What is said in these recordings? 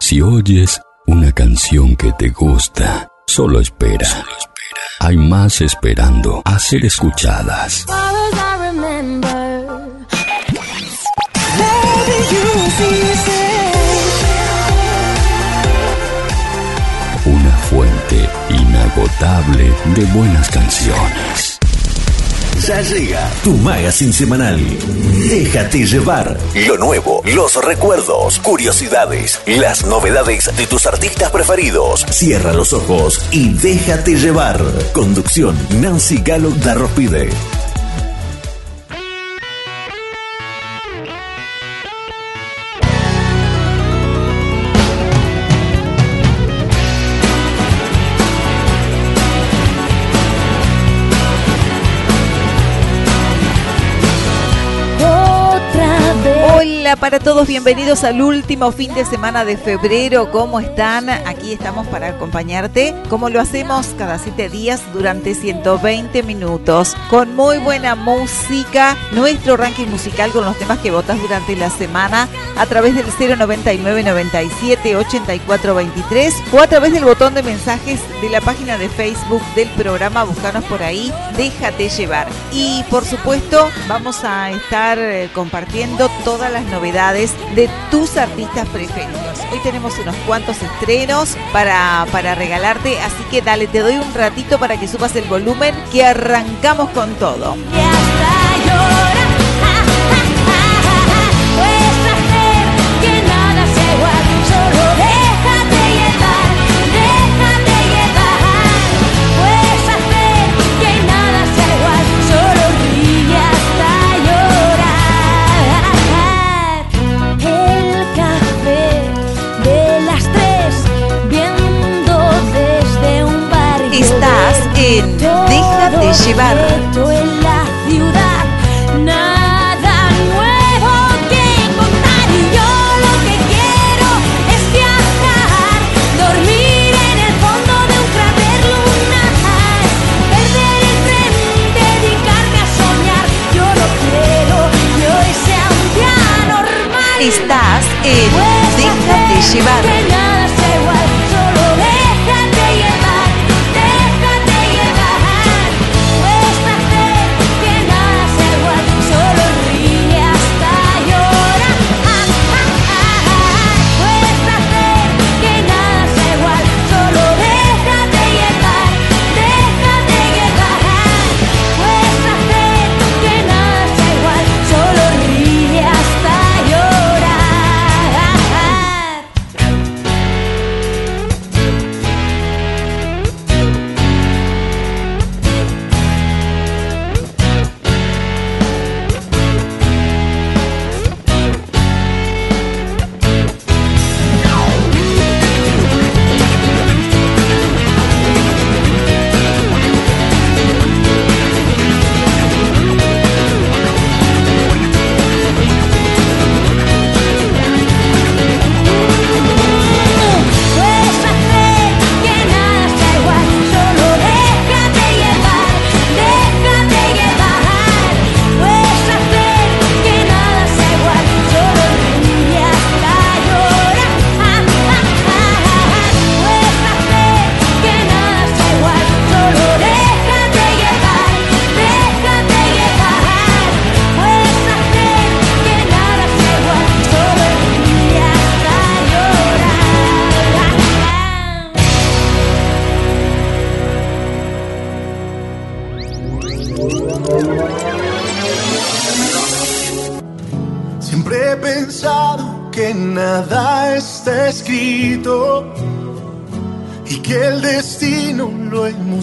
Si oyes una canción que te gusta, solo espera. Hay más esperando a ser escuchadas. Una fuente inagotable de buenas canciones. Ya llega tu magazine semanal. Déjate llevar. Lo nuevo, los recuerdos, curiosidades, las novedades de tus artistas preferidos. Cierra los ojos y déjate llevar. Conducción Nancy Galo Darrospide. Para todos, bienvenidos al último fin de semana de febrero. ¿Cómo están? Aquí estamos para acompañarte, como lo hacemos cada siete días durante 120 minutos, con muy buena música, nuestro ranking musical con los temas que votas durante la semana a través del 099 97 84 23 o a través del botón de mensajes de la página de Facebook del programa. Búscanos por ahí, déjate llevar. Y por supuesto, vamos a estar eh, compartiendo todas las novedades de tus artistas preferidos. Hoy tenemos unos cuantos estrenos para, para regalarte, así que dale, te doy un ratito para que subas el volumen que arrancamos con todo. Llevar. En la ciudad, nada nuevo que contar. Y yo lo que quiero es viajar, dormir en el fondo de un cráter lunar, perder el tren, dedicarme a soñar. Yo lo quiero que hoy sea un día normal. Estás en Déjate llevar.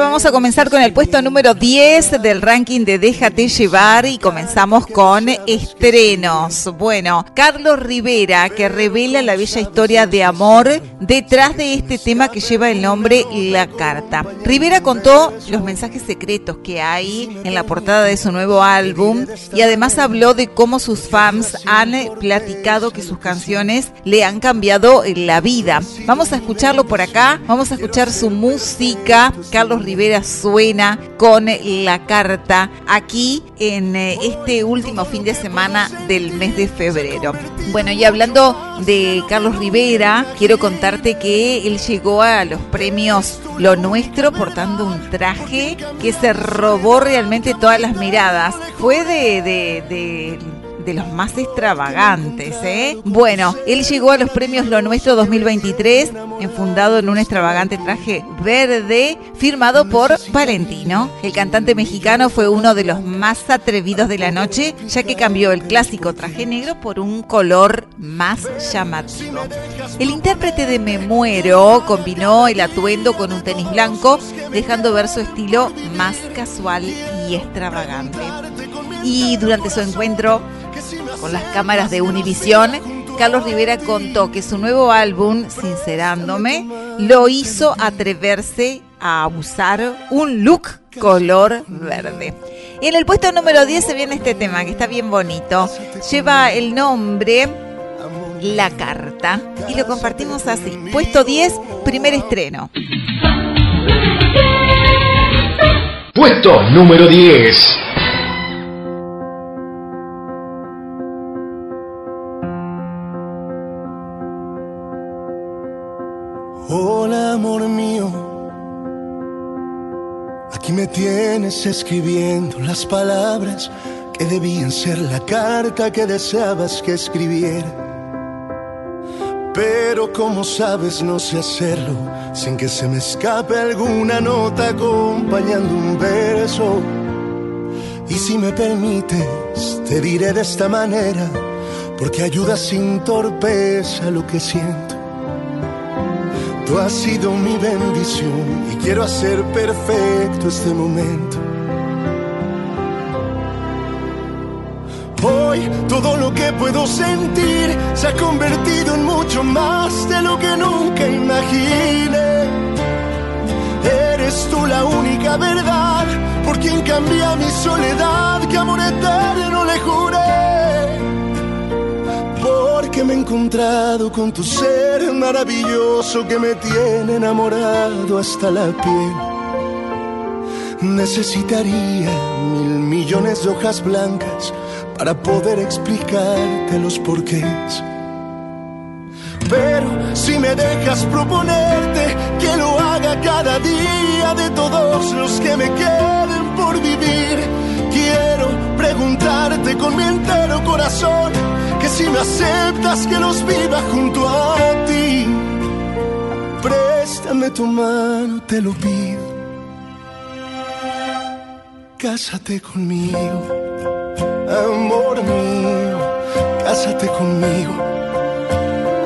Vamos a comenzar con el puesto número 10 del ranking de Déjate llevar y comenzamos con estrenos. Bueno, Carlos Rivera que revela la bella historia de amor detrás de este tema que lleva el nombre La Carta. Rivera contó los mensajes secretos que hay en la portada de su nuevo álbum y además habló de cómo sus fans han platicado que sus canciones le han cambiado la vida. Vamos a escucharlo por acá, vamos a escuchar su música Carlos Rivera suena con la carta aquí en eh, este último fin de semana del mes de febrero. Bueno, y hablando de Carlos Rivera, quiero contarte que él llegó a los premios Lo Nuestro portando un traje que se robó realmente todas las miradas. Fue de, de, de de los más extravagantes, ¿eh? Bueno, él llegó a los premios Lo Nuestro 2023, enfundado en un extravagante traje verde, firmado por Valentino. El cantante mexicano fue uno de los más atrevidos de la noche, ya que cambió el clásico traje negro por un color más llamativo. El intérprete de Me Muero combinó el atuendo con un tenis blanco, dejando ver su estilo más casual y extravagante. Y durante su encuentro con las cámaras de Univisión, Carlos Rivera contó que su nuevo álbum, Sincerándome, lo hizo atreverse a usar un look color verde. Y en el puesto número 10 se viene este tema que está bien bonito. Lleva el nombre La Carta y lo compartimos así. Puesto 10, primer estreno. Puesto número 10. Amor mío, aquí me tienes escribiendo las palabras que debían ser la carta que deseabas que escribiera. Pero como sabes no sé hacerlo sin que se me escape alguna nota acompañando un verso. Y si me permites, te diré de esta manera, porque ayuda sin torpeza lo que siento. Tú has sido mi bendición y quiero hacer perfecto este momento. Hoy todo lo que puedo sentir se ha convertido en mucho más de lo que nunca imaginé. Eres tú la única verdad por quien cambia mi soledad, que amor eterno le juré porque me he encontrado con tu ser maravilloso que me tiene enamorado hasta la piel. Necesitaría mil millones de hojas blancas para poder explicarte los porqués. Pero si me dejas proponerte que lo haga cada día de todos los que me queden por vivir, quiero preguntarte con mi entero corazón que si me aceptas que los viva junto a ti. Préstame tu mano, te lo pido. Cásate conmigo, amor mío, cásate conmigo,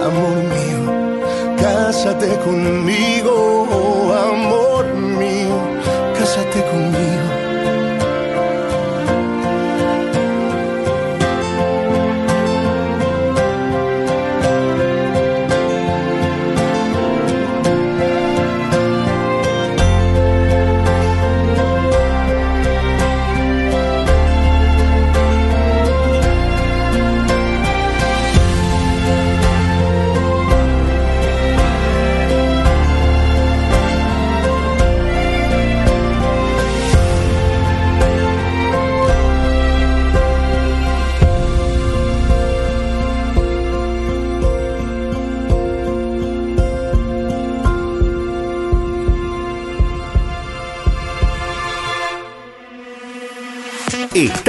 amor mío, cásate conmigo, amor mío, cásate conmigo.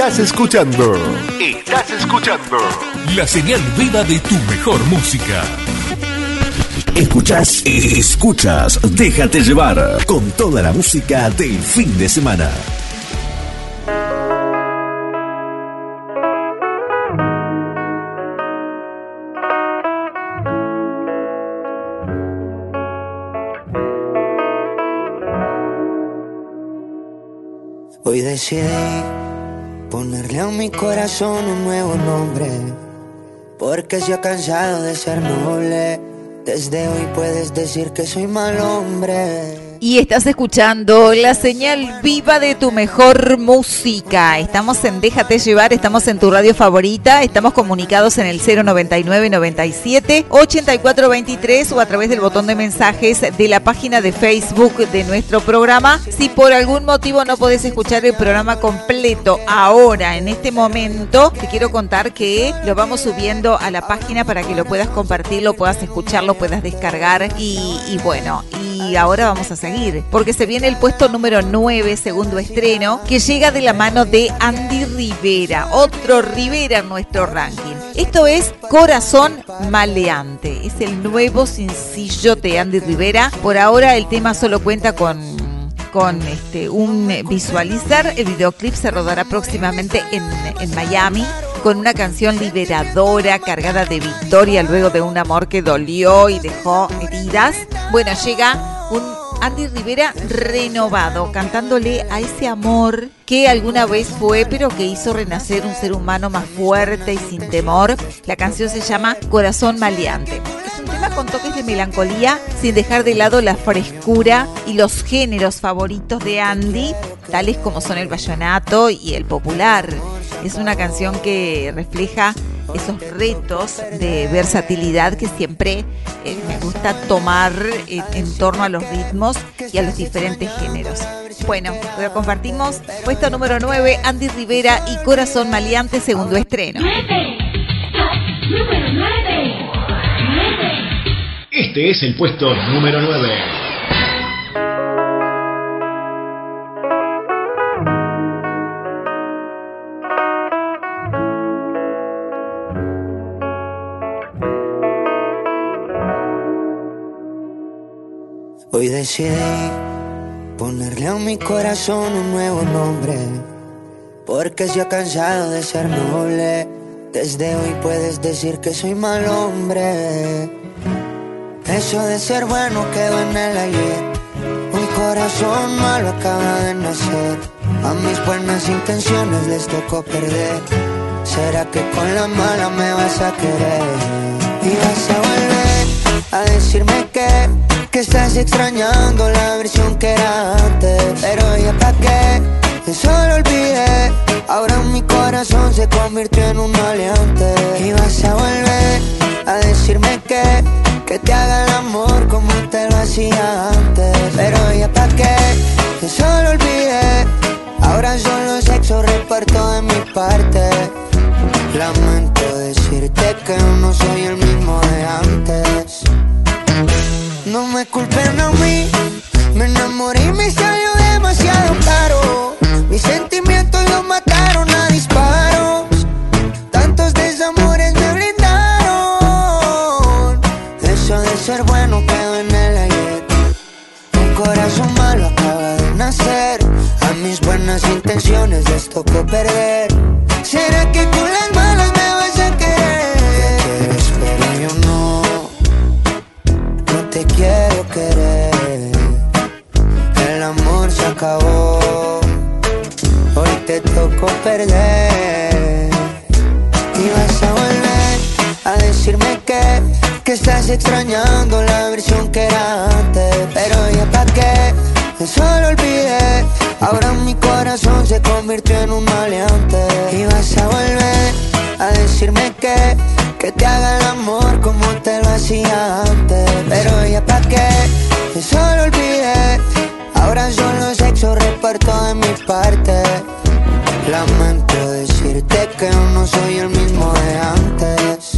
Estás escuchando. Estás escuchando. La señal viva de tu mejor música. Escuchas, escuchas, déjate llevar con toda la música del fin de semana. Mi corazón un nuevo nombre. Porque se ha cansado de ser noble. Desde hoy puedes decir que soy mal hombre. Y estás escuchando la señal viva de tu mejor música. Estamos en Déjate llevar, estamos en tu radio favorita, estamos comunicados en el 099 97 8423 o a través del botón de mensajes de la página de Facebook de nuestro programa. Si por algún motivo no podés escuchar el programa completo ahora, en este momento, te quiero contar que lo vamos subiendo a la página para que lo puedas compartir, lo puedas escuchar, lo puedas descargar y, bueno, y ahora vamos a porque se viene el puesto número 9, segundo estreno, que llega de la mano de Andy Rivera, otro Rivera en nuestro ranking. Esto es Corazón Maleante, es el nuevo sencillo de Andy Rivera. Por ahora el tema solo cuenta con con este un visualizar. El videoclip se rodará próximamente en, en Miami con una canción liberadora, cargada de victoria luego de un amor que dolió y dejó heridas. Bueno, llega un Andy Rivera renovado, cantándole a ese amor que alguna vez fue, pero que hizo renacer un ser humano más fuerte y sin temor. La canción se llama Corazón Maleante. Con toques de melancolía, sin dejar de lado la frescura y los géneros favoritos de Andy, tales como son el vallenato y el popular. Es una canción que refleja esos retos de versatilidad que siempre eh, me gusta tomar en, en torno a los ritmos y a los diferentes géneros. Bueno, lo compartimos. Puesto número 9, Andy Rivera y Corazón Maleante, segundo estreno. Este es el puesto número 9. Hoy decidí ponerle a mi corazón un nuevo nombre. Porque se ha cansado de ser noble. Desde hoy puedes decir que soy mal hombre. Eso de ser bueno quedó en el ayer. Un corazón malo acaba de nacer. A mis buenas intenciones les tocó perder. ¿Será que con la mala me vas a querer? Y vas a volver a decirme que, que estás extrañando la versión que era antes. Pero ya pa' qué, eso lo olvidé. Ahora mi corazón se convirtió en un maleante. Y vas a volver a decirme que, que te haga el amor como te lo hacía antes. Pero ya pa' qué, eso lo olvidé. Ahora solo sexo reparto de mi parte. Lamento decirte que no soy el mismo de antes. No me culpen a mí, me enamoré y me salió demasiado caro. Mis tocó perder. ¿Será que con las malas me vas a querer? Te quieres, pero yo no. No te quiero querer. El amor se acabó. Hoy te tocó perder. Y vas a volver a decirme que, que estás extrañando la versión que era antes. Pero ya pa' qué, eso lo olvidé. Ahora mi corazón se convirtió en un maleante. Y vas a volver a decirme que, que te haga el amor como te lo hacía antes. Pero ya pa' qué, eso lo olvidé. Ahora solo sexo reparto de mi parte. Lamento decirte que no soy el mismo de antes.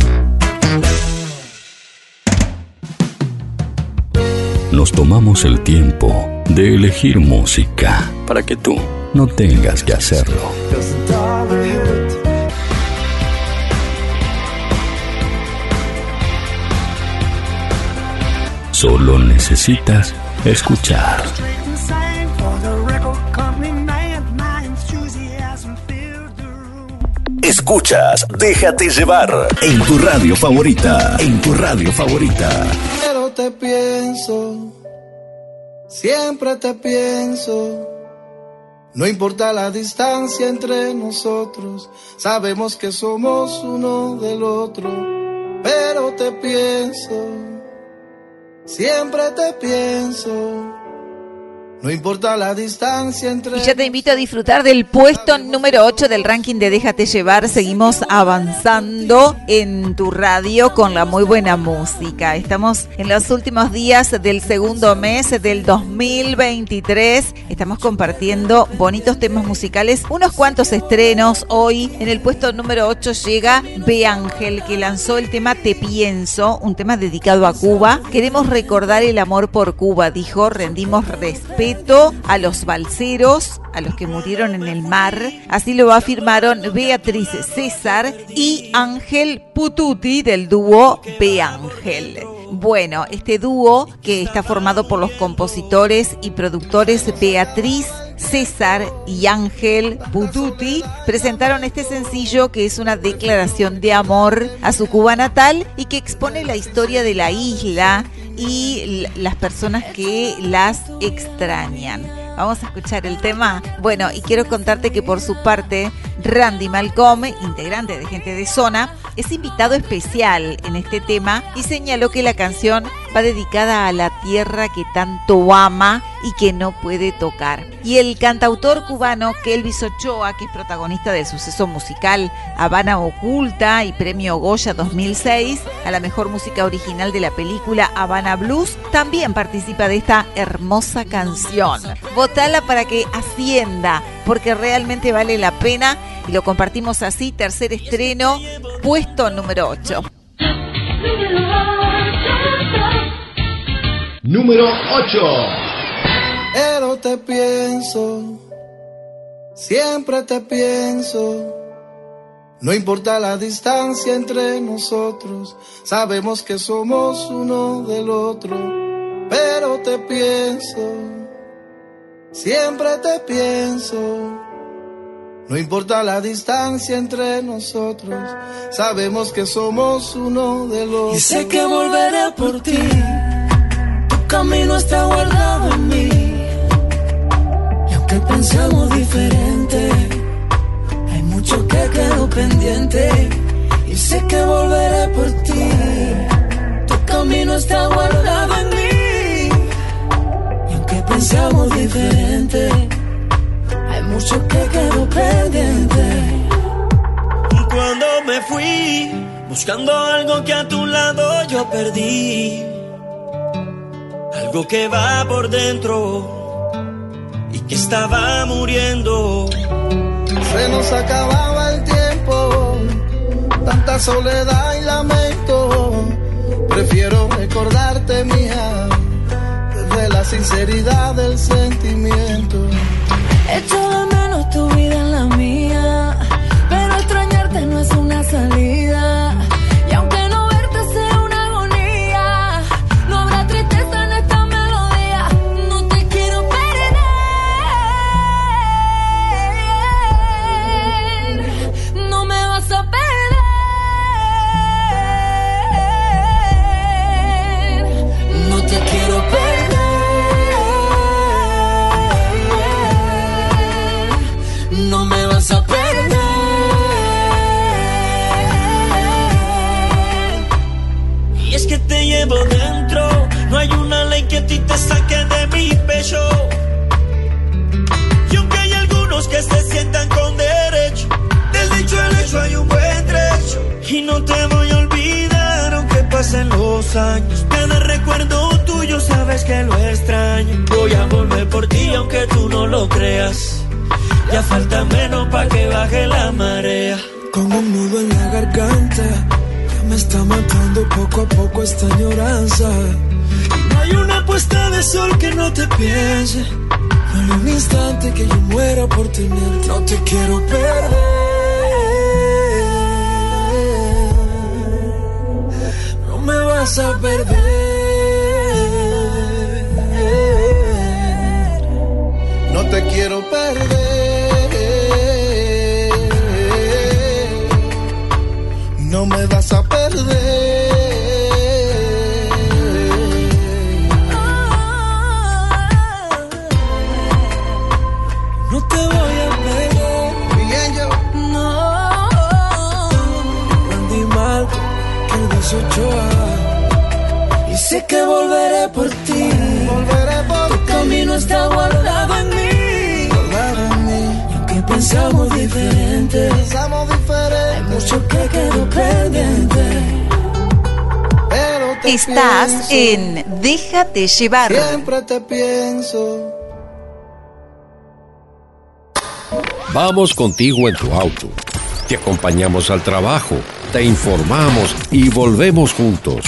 Nos tomamos el tiempo de elegir música para que tú no tengas que hacerlo. Solo necesitas escuchar. Escuchas Déjate llevar en tu radio favorita. En tu radio favorita. Pero te pienso, siempre te pienso. No importa la distancia entre nosotros, sabemos que somos uno del otro, pero te pienso, siempre te pienso. No importa la distancia entre Y ya te invito a disfrutar del puesto número 8 del ranking de Déjate llevar. Seguimos avanzando en tu radio con la muy buena música. Estamos en los últimos días del segundo mes del 2023. Estamos compartiendo bonitos temas musicales, unos cuantos estrenos. Hoy en el puesto número 8 llega B. Ángel, que lanzó el tema Te Pienso, un tema dedicado a Cuba. Queremos recordar el amor por Cuba, dijo, rendimos respeto a los balseros, a los que murieron en el mar. Así lo afirmaron Beatriz César y Ángel Pututi del dúo B. Ángel. Bueno, este dúo que está formado por los compositores y productores Beatriz César y Ángel Pututi presentaron este sencillo que es una declaración de amor a su Cuba natal y que expone la historia de la isla y las personas que las extrañan. Vamos a escuchar el tema. Bueno, y quiero contarte que por su parte, Randy Malcolm, integrante de Gente de Zona, es invitado especial en este tema y señaló que la canción va dedicada a la tierra que tanto ama y que no puede tocar. Y el cantautor cubano Kelvis Ochoa, que es protagonista del suceso musical Habana Oculta y premio Goya 2006 a la mejor música original de la película Habana Blues, también participa de esta hermosa canción. Votala para que ascienda, porque realmente vale la pena y lo compartimos así, tercer estreno, puesto número 8. Número 8. Pero te pienso, siempre te pienso. No importa la distancia entre nosotros, sabemos que somos uno del otro. Pero te pienso, siempre te pienso. No importa la distancia entre nosotros, sabemos que somos uno del otro. Y sé que volveré por ti, tu camino está guardado en mí. Aunque pensamos diferente, hay mucho que quedó pendiente. Y sé que volveré por ti, tu camino está guardado en mí. Y aunque pensamos diferente, hay mucho que quedó pendiente. Cuando me fui, buscando algo que a tu lado yo perdí. Algo que va por dentro que estaba muriendo. Se nos acababa el tiempo, tanta soledad y lamento. Prefiero recordarte mía, desde la sinceridad del sentimiento. Echo de menos tu vida en la mía, pero extrañarte no es una salida. Los años. Cada recuerdo tuyo sabes que lo extraño. Voy a volver por ti, aunque tú no lo creas. Ya falta menos para que baje la marea. Con un nudo en la garganta, ya me está matando poco a poco esta añoranza. No hay una puesta de sol que no te piense. No hay un instante que yo muera por tenerte. No te quiero perder. No te quiero perder. No me vas a perder. Sé que volveré por ti. Volveré por Tu camino está guardado en mí. Guardado en mí. Y aunque pensamos diferente, Pensamos hay diferente. mucho que quedó pendiente. Pero te Estás pienso, en Déjate llevar. Siempre te pienso. Vamos contigo en tu auto. Te acompañamos al trabajo, te informamos y volvemos juntos.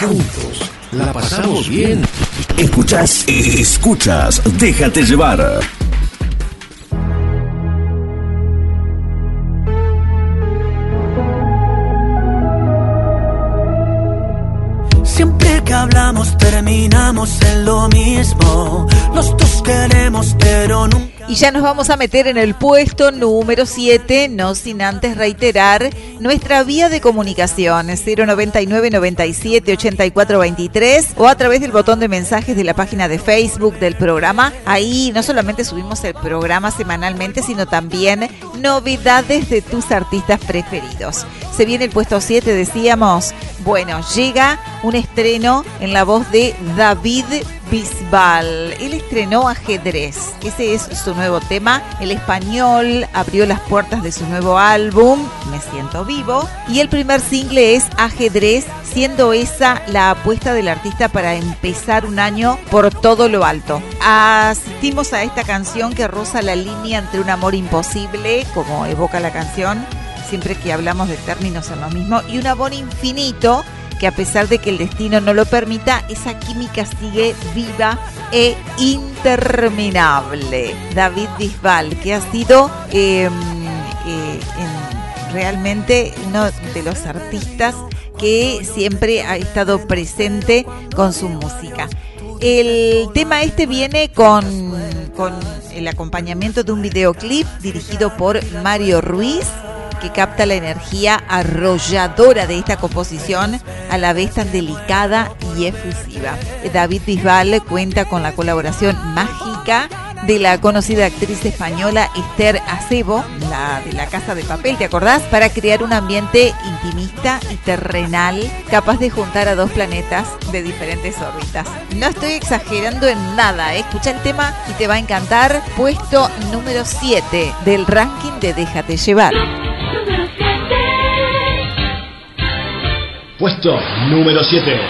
Juntos. La pasamos bien. Escuchas, escuchas, déjate llevar. Siempre que hablamos terminamos en lo mismo. Los dos queremos, pero nunca. Y ya nos vamos a meter en el puesto número 7, no sin antes reiterar nuestra vía de comunicación 099 97 84 23 o a través del botón de mensajes de la página de Facebook del programa. Ahí no solamente subimos el programa semanalmente, sino también novedades de tus artistas preferidos. Se viene el puesto 7, decíamos. Bueno, llega un estreno en la voz de David Bisbal. Él estrenó Ajedrez. Ese es su nuevo tema. El español abrió las puertas de su nuevo álbum, Me Siento Vivo. Y el primer single es Ajedrez, siendo esa la apuesta del artista para empezar un año por todo lo alto. Asistimos a esta canción que roza la línea entre un amor imposible, como evoca la canción, siempre que hablamos de términos en lo mismo, y un amor infinito que a pesar de que el destino no lo permita, esa química sigue viva e interminable. David Bisbal, que ha sido eh, eh, en- realmente uno de los artistas que siempre ha estado presente con su música. El tema este viene con el acompañamiento de un videoclip dirigido por Mario Ruiz que capta la energía arrolladora de esta composición, a la vez tan delicada y efusiva. David Bisbal cuenta con la colaboración mágica de la conocida actriz española Esther Acebo, la de la Casa de Papel, ¿te acordás? Para crear un ambiente intimista y terrenal capaz de juntar a dos planetas de diferentes órbitas. No estoy exagerando en nada, ¿eh? escucha el tema y te va a encantar. Puesto número 7 del ranking de Déjate llevar. Puesto número 7.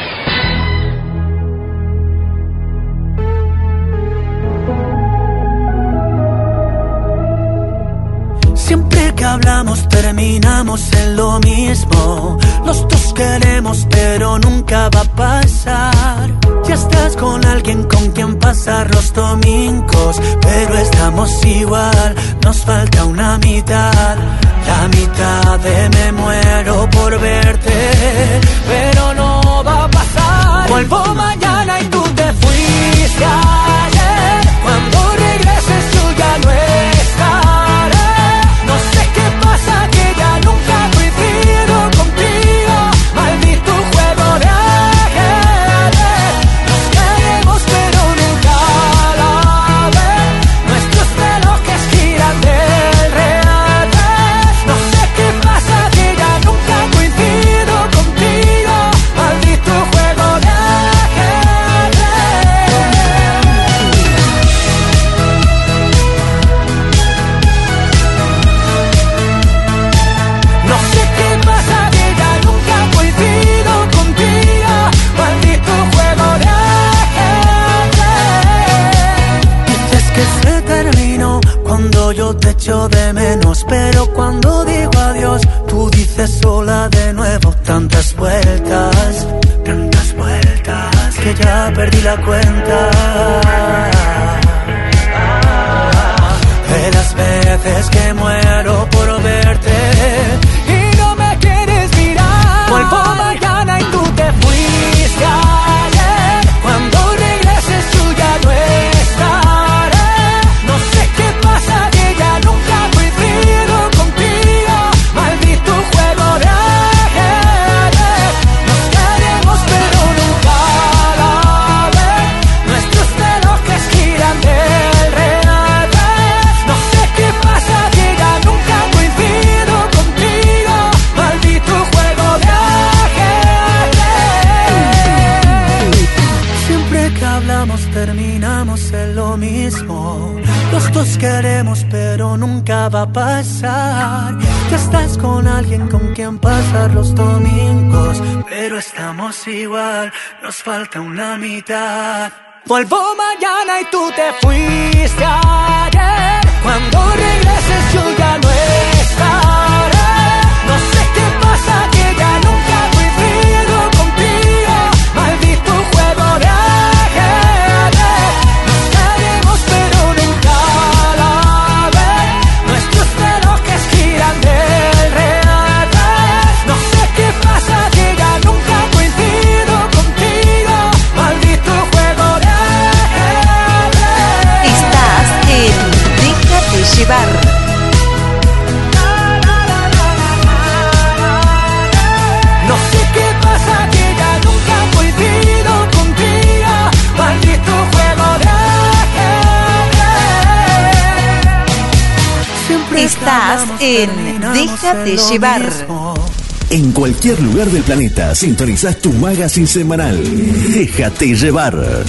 Siempre que hablamos terminamos en lo mismo. Queremos, pero nunca va a pasar. Ya estás con alguien con quien pasar los domingos, pero estamos igual. Nos falta una mitad. La mitad de me muero por verte, pero no va a pasar. Vuelvo mañana y tú te fuiste sola de nuevo Tantas vueltas, tantas vueltas Que ya perdí la cuenta de las veces que muero por verte y no me quieres mirar. Queremos, pero nunca va a pasar. Ya estás con alguien con quien pasar los domingos, pero estamos igual, nos falta una mitad. Vuelvo mañana y tú te fuiste ayer. Cuando regreses yo ya en Déjate llevar. En cualquier lugar del planeta sintonizás tu magazine semanal. Déjate llevar.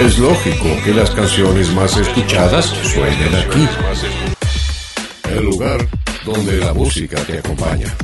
Es lógico que las canciones más escuchadas suenen aquí. El lugar donde la música te acompaña.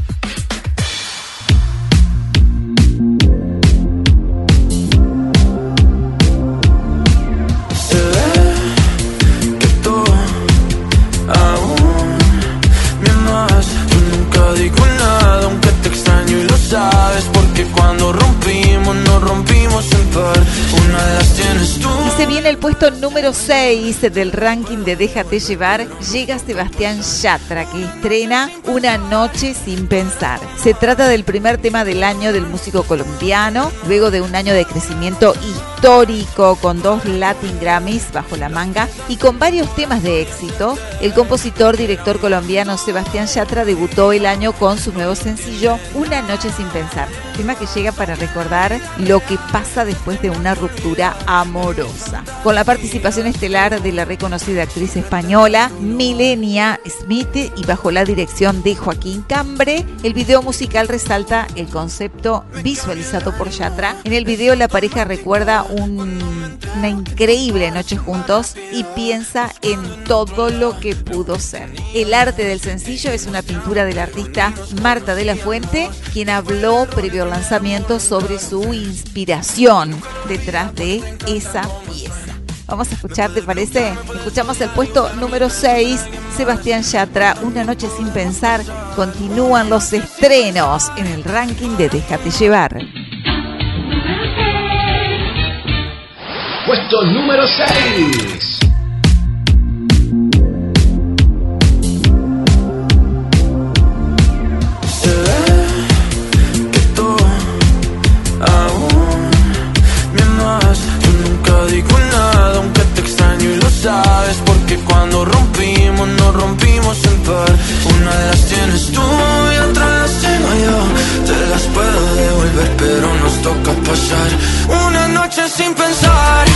Y viene el puesto número 6 del ranking de Déjate llevar. Llega Sebastián Yatra, que estrena Una noche sin pensar. Se trata del primer tema del año del músico colombiano, luego de un año de crecimiento histórico con dos Latin Grammys bajo la manga y con varios temas de éxito. El compositor, director colombiano Sebastián Yatra debutó el año con su nuevo sencillo Una noche sin pensar. Tema que llega para recordar lo que pasa después de una ruptura amorosa. Con la participación estelar de la reconocida actriz española Milenia Smith y bajo la dirección de Joaquín Cambre, el video musical resalta el concepto visualizado por Yatra. En el video la pareja recuerda un- una increíble noche juntos y piensa en todo lo que pudo ser. El arte del sencillo es una pintura del artista Marta de la Fuente, quien habló previo al lanzamiento sobre su inspiración detrás de esa pieza. Vamos a escuchar, ¿te parece? Escuchamos el puesto número 6, Sebastián Yatra, Una noche sin pensar. Continúan los estrenos en el ranking de Déjate llevar. Extraño y lo sabes. Porque cuando rompimos, nos rompimos en par. Una de las tienes tú y otra las tengo yo. Te las puedo devolver, pero nos toca pasar una noche sin pensar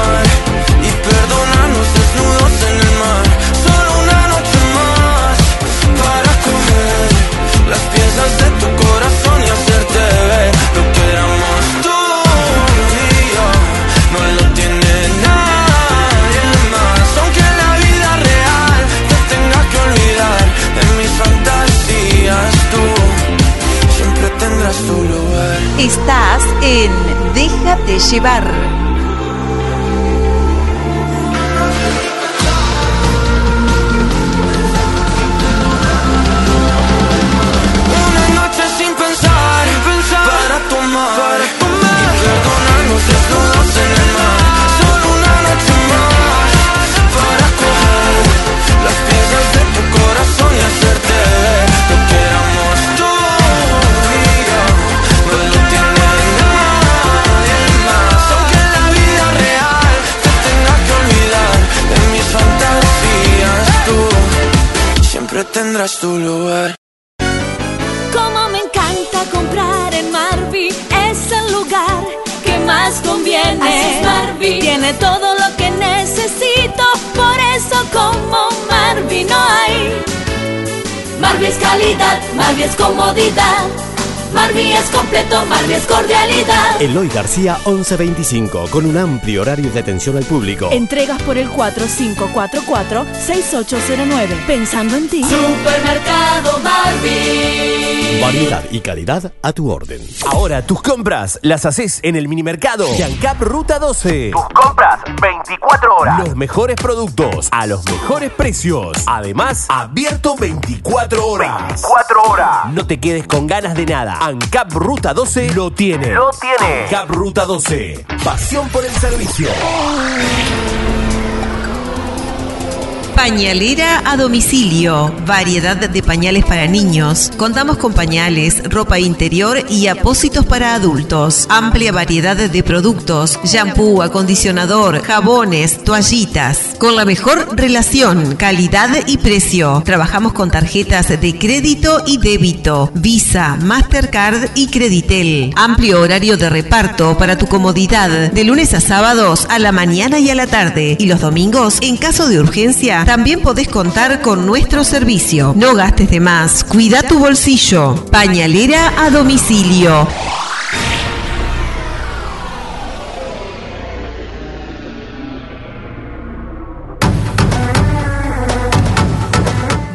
Estás en Déjate llevar. Tiene todo lo que necesito, por eso como Marvi no hay. Marvi es calidad, Marvi es comodidad. Marvi es completo, Marvi es cordialidad. Eloy García 1125, con un amplio horario de atención al público. Entregas por el 4544-6809. Pensando en ti. Supermercado Marvi. Variedad y calidad a tu orden. Ahora tus compras las haces en el minimercado Yancap Ruta 12. Tus compras 24 horas. Los mejores productos a los mejores precios. Además, abierto 24 horas. 24 horas. No te quedes con ganas de nada. ANCAP Ruta 12 lo tiene. Lo tiene. ANCAP Ruta 12. Pasión por el servicio. Pañalera a domicilio. Variedad de pañales para niños. Contamos con pañales, ropa interior y apósitos para adultos. Amplia variedad de productos. Shampoo, acondicionador, jabones, toallitas. Con la mejor relación, calidad y precio. Trabajamos con tarjetas de crédito y débito. Visa, Mastercard y Creditel. Amplio horario de reparto para tu comodidad. De lunes a sábados a la mañana y a la tarde. Y los domingos, en caso de urgencia, también podés contar con nuestro servicio. No gastes de más. Cuida tu bolsillo. Pañalera a domicilio.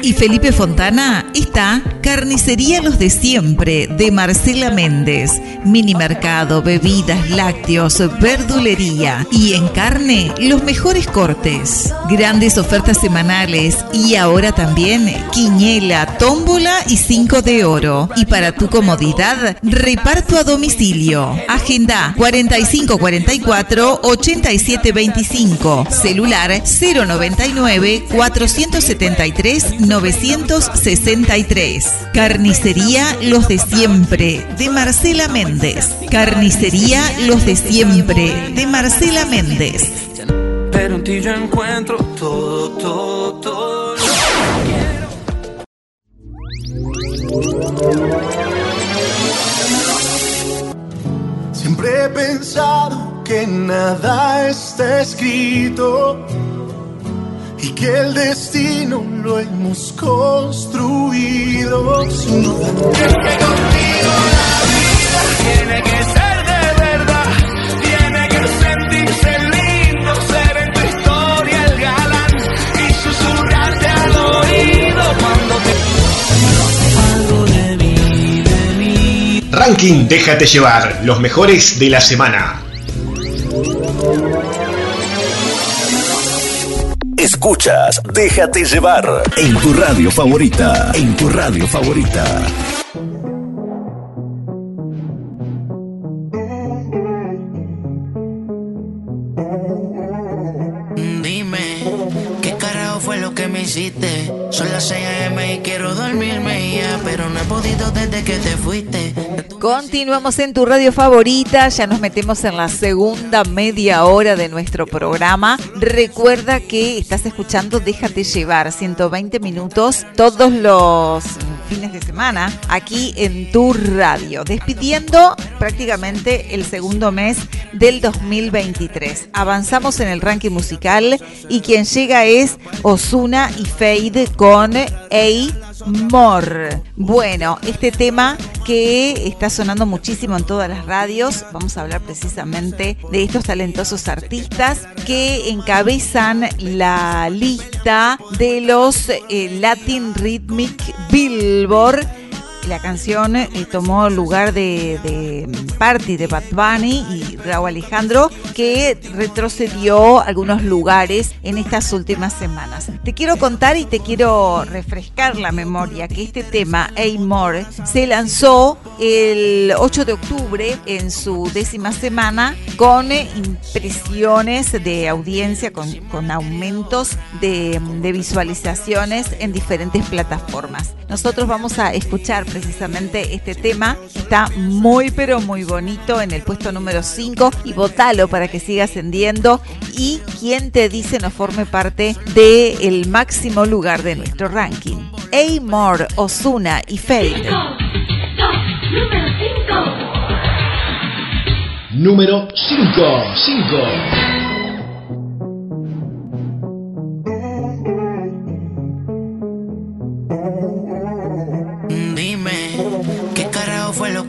Y Felipe Fontana está Carnicería Los de Siempre de Marcela Méndez. Mini mercado, bebidas, lácteos, verdulería y en carne los mejores cortes. Grandes ofertas semanales y ahora también quiñela, tómbola y cinco de oro. Y para tu comodidad, reparto a domicilio. Agenda 4544 8725. Celular 099 473 963. Carnicería Los de Siempre de Marcela Méndez. Carnicería Los de Siempre de Marcela Méndez. Pero en ti yo encuentro todo, todo, todo. Siempre he pensado que nada está escrito y que el destino lo hemos construido. Tiene que ser de verdad, tiene que sentirse lindo, ser en tu historia el galán y susurrarte al oído cuando te algo de mí, de mí. Ranking Déjate llevar, los mejores de la semana. Escuchas Déjate llevar en tu radio favorita. En tu radio favorita. Hiciste? Son las 6 a.m. y quiero dormirme ya, pero no he podido desde que te fuiste. Continuamos en tu radio favorita, ya nos metemos en la segunda media hora de nuestro programa. Recuerda que estás escuchando Déjate llevar 120 minutos todos los fines de semana aquí en tu radio, despidiendo prácticamente el segundo mes del 2023. Avanzamos en el ranking musical y quien llega es Osuna y Fade con A More. Bueno, este tema que está sonando muchísimo en todas las radios, vamos a hablar precisamente de estos talentosos artistas que encabezan la lista de los eh, Latin Rhythmic Billboard la canción eh, tomó lugar de, de Party de Bad y Raúl Alejandro, que retrocedió algunos lugares en estas últimas semanas. Te quiero contar y te quiero refrescar la memoria que este tema, Amor, se lanzó el 8 de octubre en su décima semana con eh, impresiones de audiencia, con, con aumentos de, de visualizaciones en diferentes plataformas. Nosotros vamos a escuchar precisamente este tema. Está muy pero muy bonito en el puesto número 5 y votalo para que siga ascendiendo y quien te dice no forme parte del el máximo lugar de nuestro ranking. Amor, Osuna y Fade. Número 5. 5.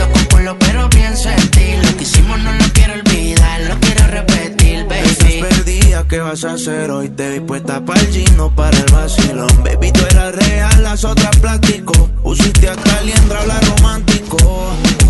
Ando con pero pienso en ti. Lo que hicimos no lo quiero olvidar, lo quiero repetir, Estás baby. perdida, ¿qué vas a hacer hoy? Te vi puesta para el gino, para el vacilón. Baby, tú eras real, las otras plástico. Pusiste a Caliendra, hablar romántico.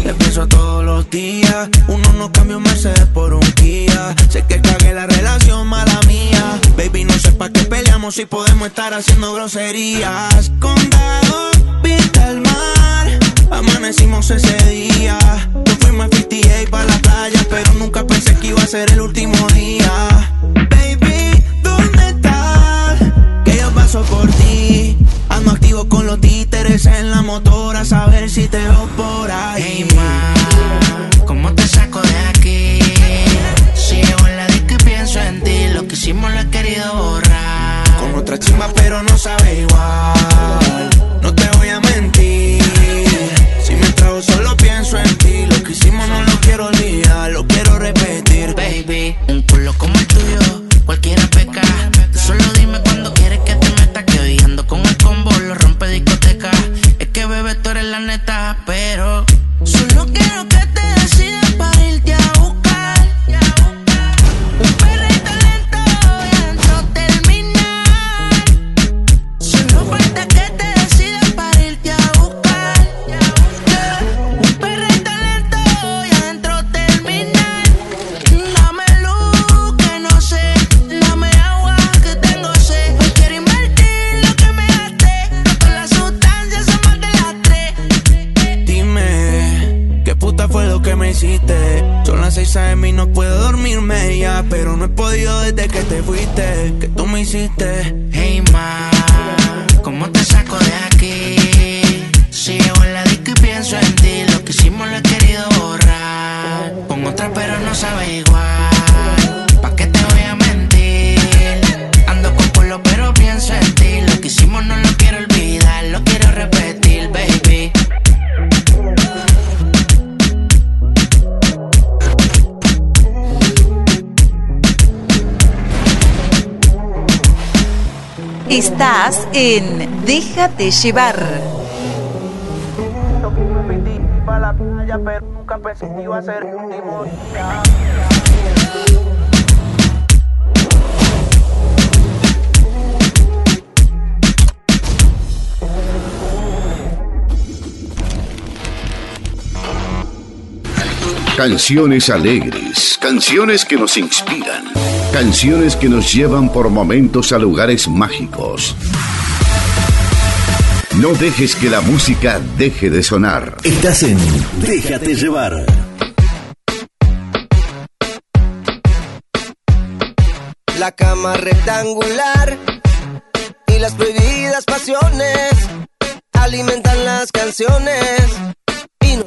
Le pienso todos los días. Uno no cambia un Mercedes por un Kia. Sé que cagué la relación, mala mía. Baby, no sé pa' qué peleamos si podemos estar haciendo groserías. Condado, vista al mar. Amanecimos ese día. Nos fuimos a 58 para la playa, pero nunca pensé que iba a ser el último día. Baby, ¿dónde estás? Que yo paso por ti. Ando activo con los títeres en la motora, a saber si te veo por ahí. Hey, ma, ¿cómo te saco de aquí? Si en la y pienso en ti, lo que hicimos lo he querido borrar. Con otra chimba, pero no sabe igual. No te voy a mentir. Solo pienso en ti. Lo que hicimos no lo quiero olvidar, lo quiero repetir. Baby, un culo como el tuyo, cualquiera peca. Tú Solo dime cuando quieres que te meta, que hoy ando con el combo, lo rompe discoteca. Es que bebé, tú eres la neta, pero las 6 a.m. y no puedo dormirme ya. Pero no he podido desde que te fuiste. Que tú me hiciste. Hey ma, ¿cómo te saco de aquí? Si llego en la disco y pienso en ti, lo que hicimos lo he querido borrar. Con otra pero no sabe igual. Estás en Déjate llevar. Para la playa, pero nunca pensé que iba a ser el último día. Canciones alegres, canciones que nos inspiran, canciones que nos llevan por momentos a lugares mágicos. No dejes que la música deje de sonar. Estás en Déjate llevar. La cama rectangular y las prohibidas pasiones alimentan las canciones.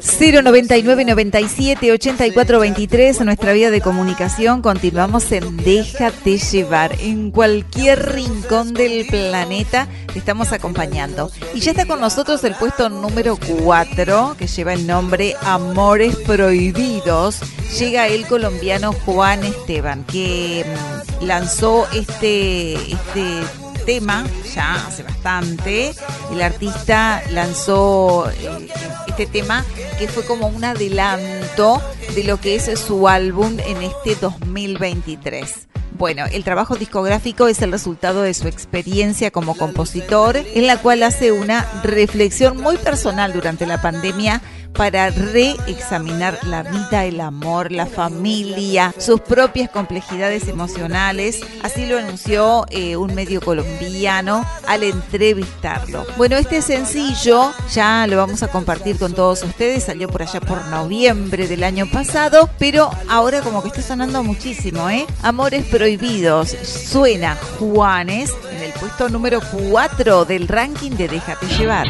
099 97 84 23 nuestra vía de comunicación. Continuamos en Déjate llevar. En cualquier rincón del planeta te estamos acompañando. Y ya está con nosotros el puesto número 4 que lleva el nombre Amores Prohibidos. Llega el colombiano Juan Esteban que mm, lanzó este, este tema ya hace bastante. El artista lanzó eh, este tema que fue como un adelanto de lo que es su álbum en este 2023. Bueno, el trabajo discográfico es el resultado de su experiencia como compositor, en la cual hace una reflexión muy personal durante la pandemia para reexaminar la vida, el amor, la familia, sus propias complejidades emocionales. Así lo anunció eh, un medio colombiano al entrevistarlo. Bueno, este sencillo ya lo vamos a compartir con todos ustedes. Salió por allá por noviembre del año pasado, pero ahora como que está sonando muchísimo, ¿eh? Amores Prohibidos. Suena Juanes en el puesto número 4 del ranking de Déjate llevar.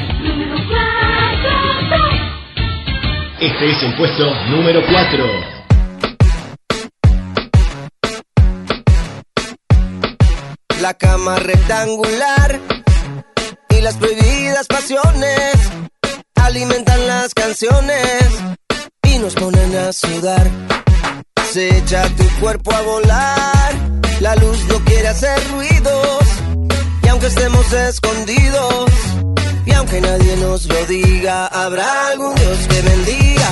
Este es el puesto número 4. La cama rectangular y las prohibidas pasiones alimentan las canciones y nos ponen a sudar. Se echa tu cuerpo a volar, la luz no quiere hacer ruidos y aunque estemos escondidos y aunque nadie nos lo diga, habrá algún Dios que bendiga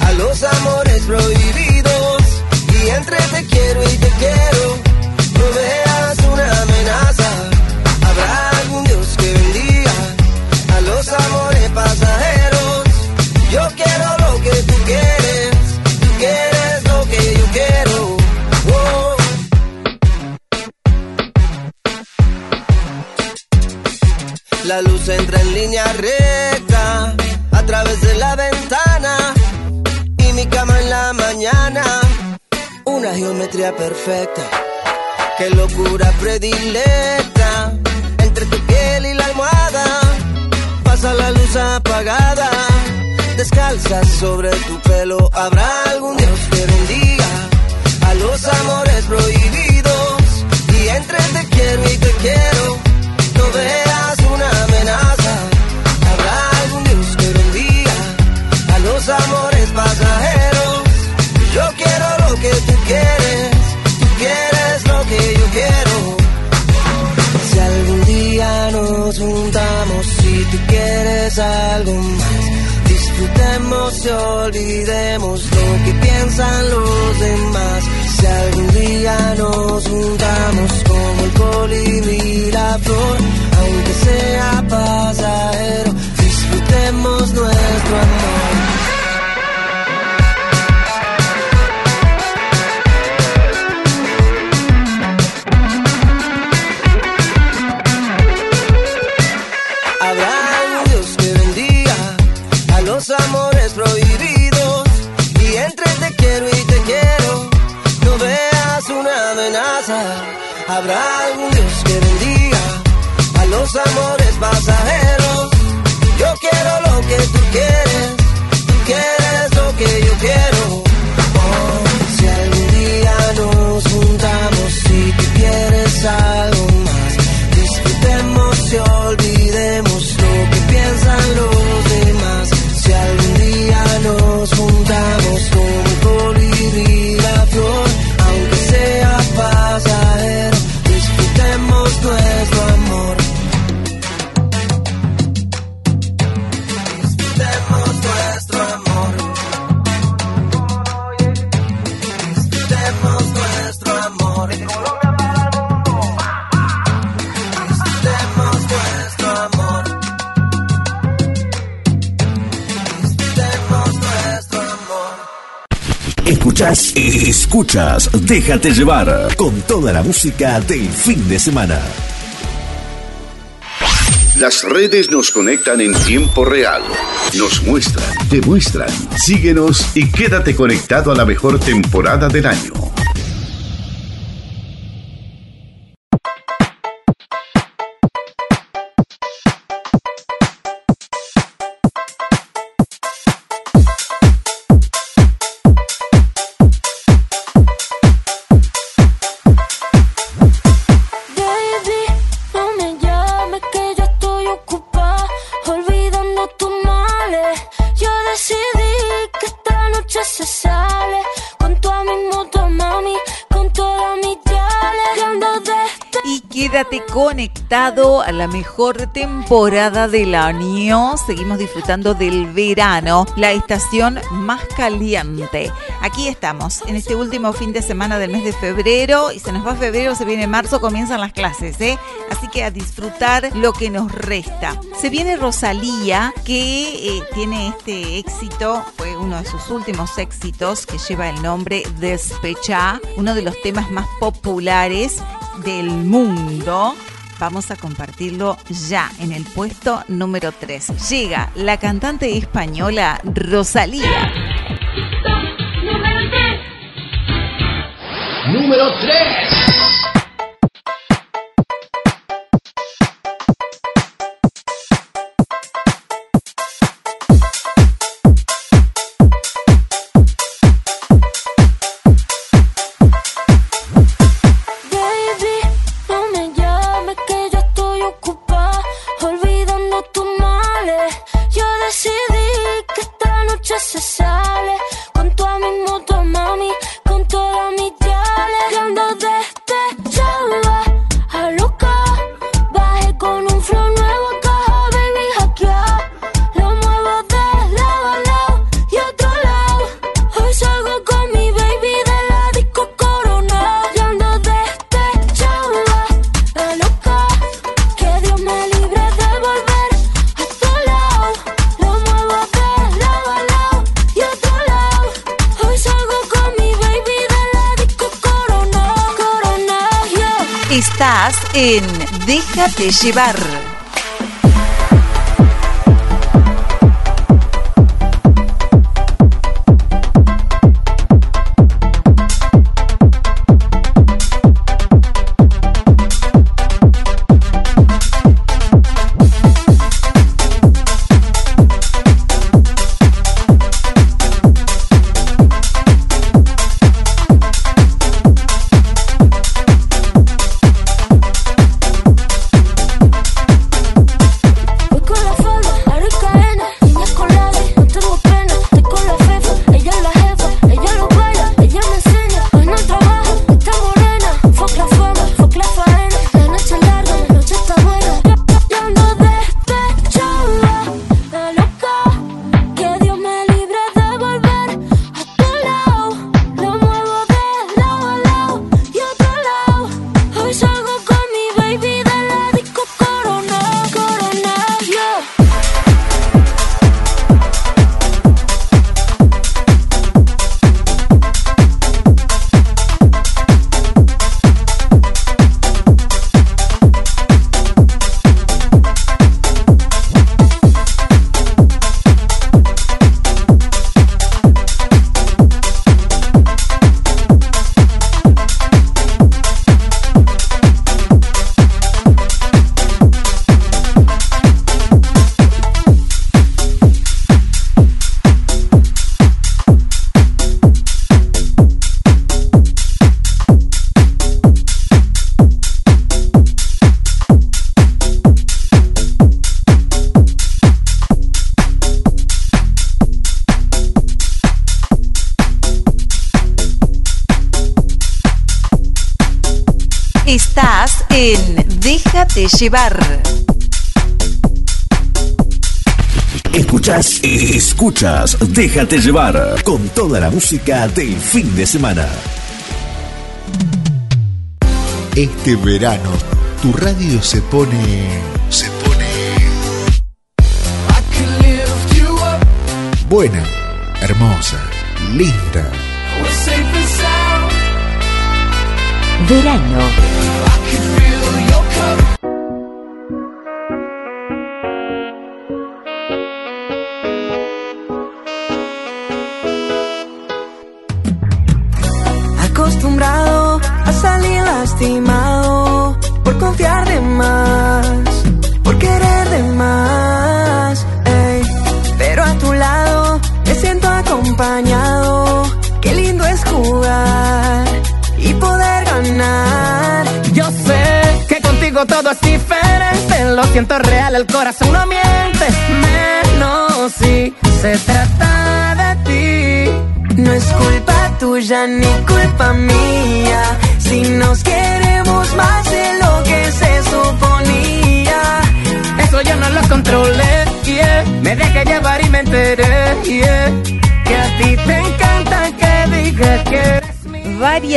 a los amores prohibidos y entre te quiero y te quiero no veas una amenaza. Habrá algún Dios que bendiga a los amores pasajeros. La luz entra en línea recta a través de la ventana y mi cama en la mañana. Una geometría perfecta, qué locura predilecta entre tu piel y la almohada. Pasa la luz apagada, descalza sobre tu pelo. Habrá algún Dios que bendiga a los amores prohibidos y entre te quiero y te quiero. No veas amores pasajeros. Yo quiero lo que tú quieres, tú quieres lo que yo quiero. Si algún día nos juntamos, si tú quieres algo más, disfrutemos y olvidemos lo que piensan los demás. Si algún día nos juntamos como el colibrí la flor, aunque sea pasajero, disfrutemos nuestro amor. Escuchas, déjate llevar con toda la música del fin de semana. Las redes nos conectan en tiempo real. Nos muestran, te muestran. Síguenos y quédate conectado a la mejor temporada del año. temporada del año. Seguimos disfrutando del verano, la estación más caliente. Aquí estamos, en este último fin de semana del mes de febrero. Y se nos va febrero, se viene marzo, comienzan las clases, ¿eh? Así que a disfrutar lo que nos resta. Se viene Rosalía, que eh, tiene este éxito, fue uno de sus últimos éxitos, que lleva el nombre Despechá, uno de los temas más populares del mundo Vamos a compartirlo ya en el puesto número 3. Llega la cantante española Rosalía. Número 3. Número 3. Déjate llevar. Llevar. Escuchas, escuchas, déjate llevar con toda la música del fin de semana. Este verano, tu radio se pone. se pone. Buena, hermosa, linda. Verano.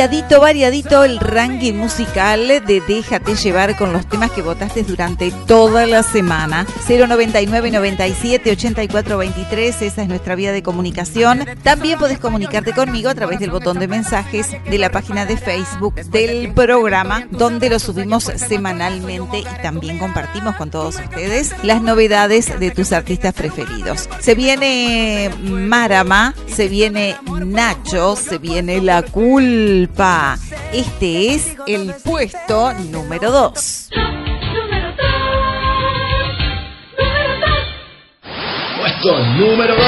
Variadito, variadito el ranking musical de Déjate llevar con los temas que votaste durante toda la semana. 099 97 84 23, esa es nuestra vía de comunicación. También podés comunicarte conmigo a través del botón de mensajes de la página de Facebook del programa, donde lo subimos semanalmente y también compartimos con todos ustedes las novedades de tus artistas preferidos. Se viene Marama, se viene Nacho, se viene La Culpa. Este es el puesto número 2. Puesto número 2.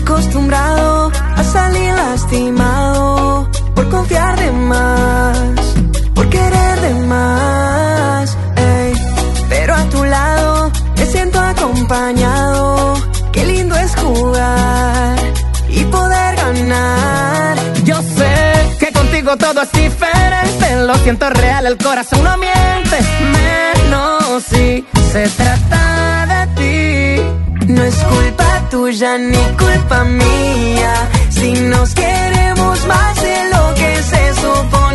Acostumbrado a salir lastimado por confiar de más, por querer de más. Todo es diferente. Lo siento real, el corazón no miente. Menos si se trata de ti. No es culpa tuya ni culpa mía. Si nos queremos más de lo que se suponía.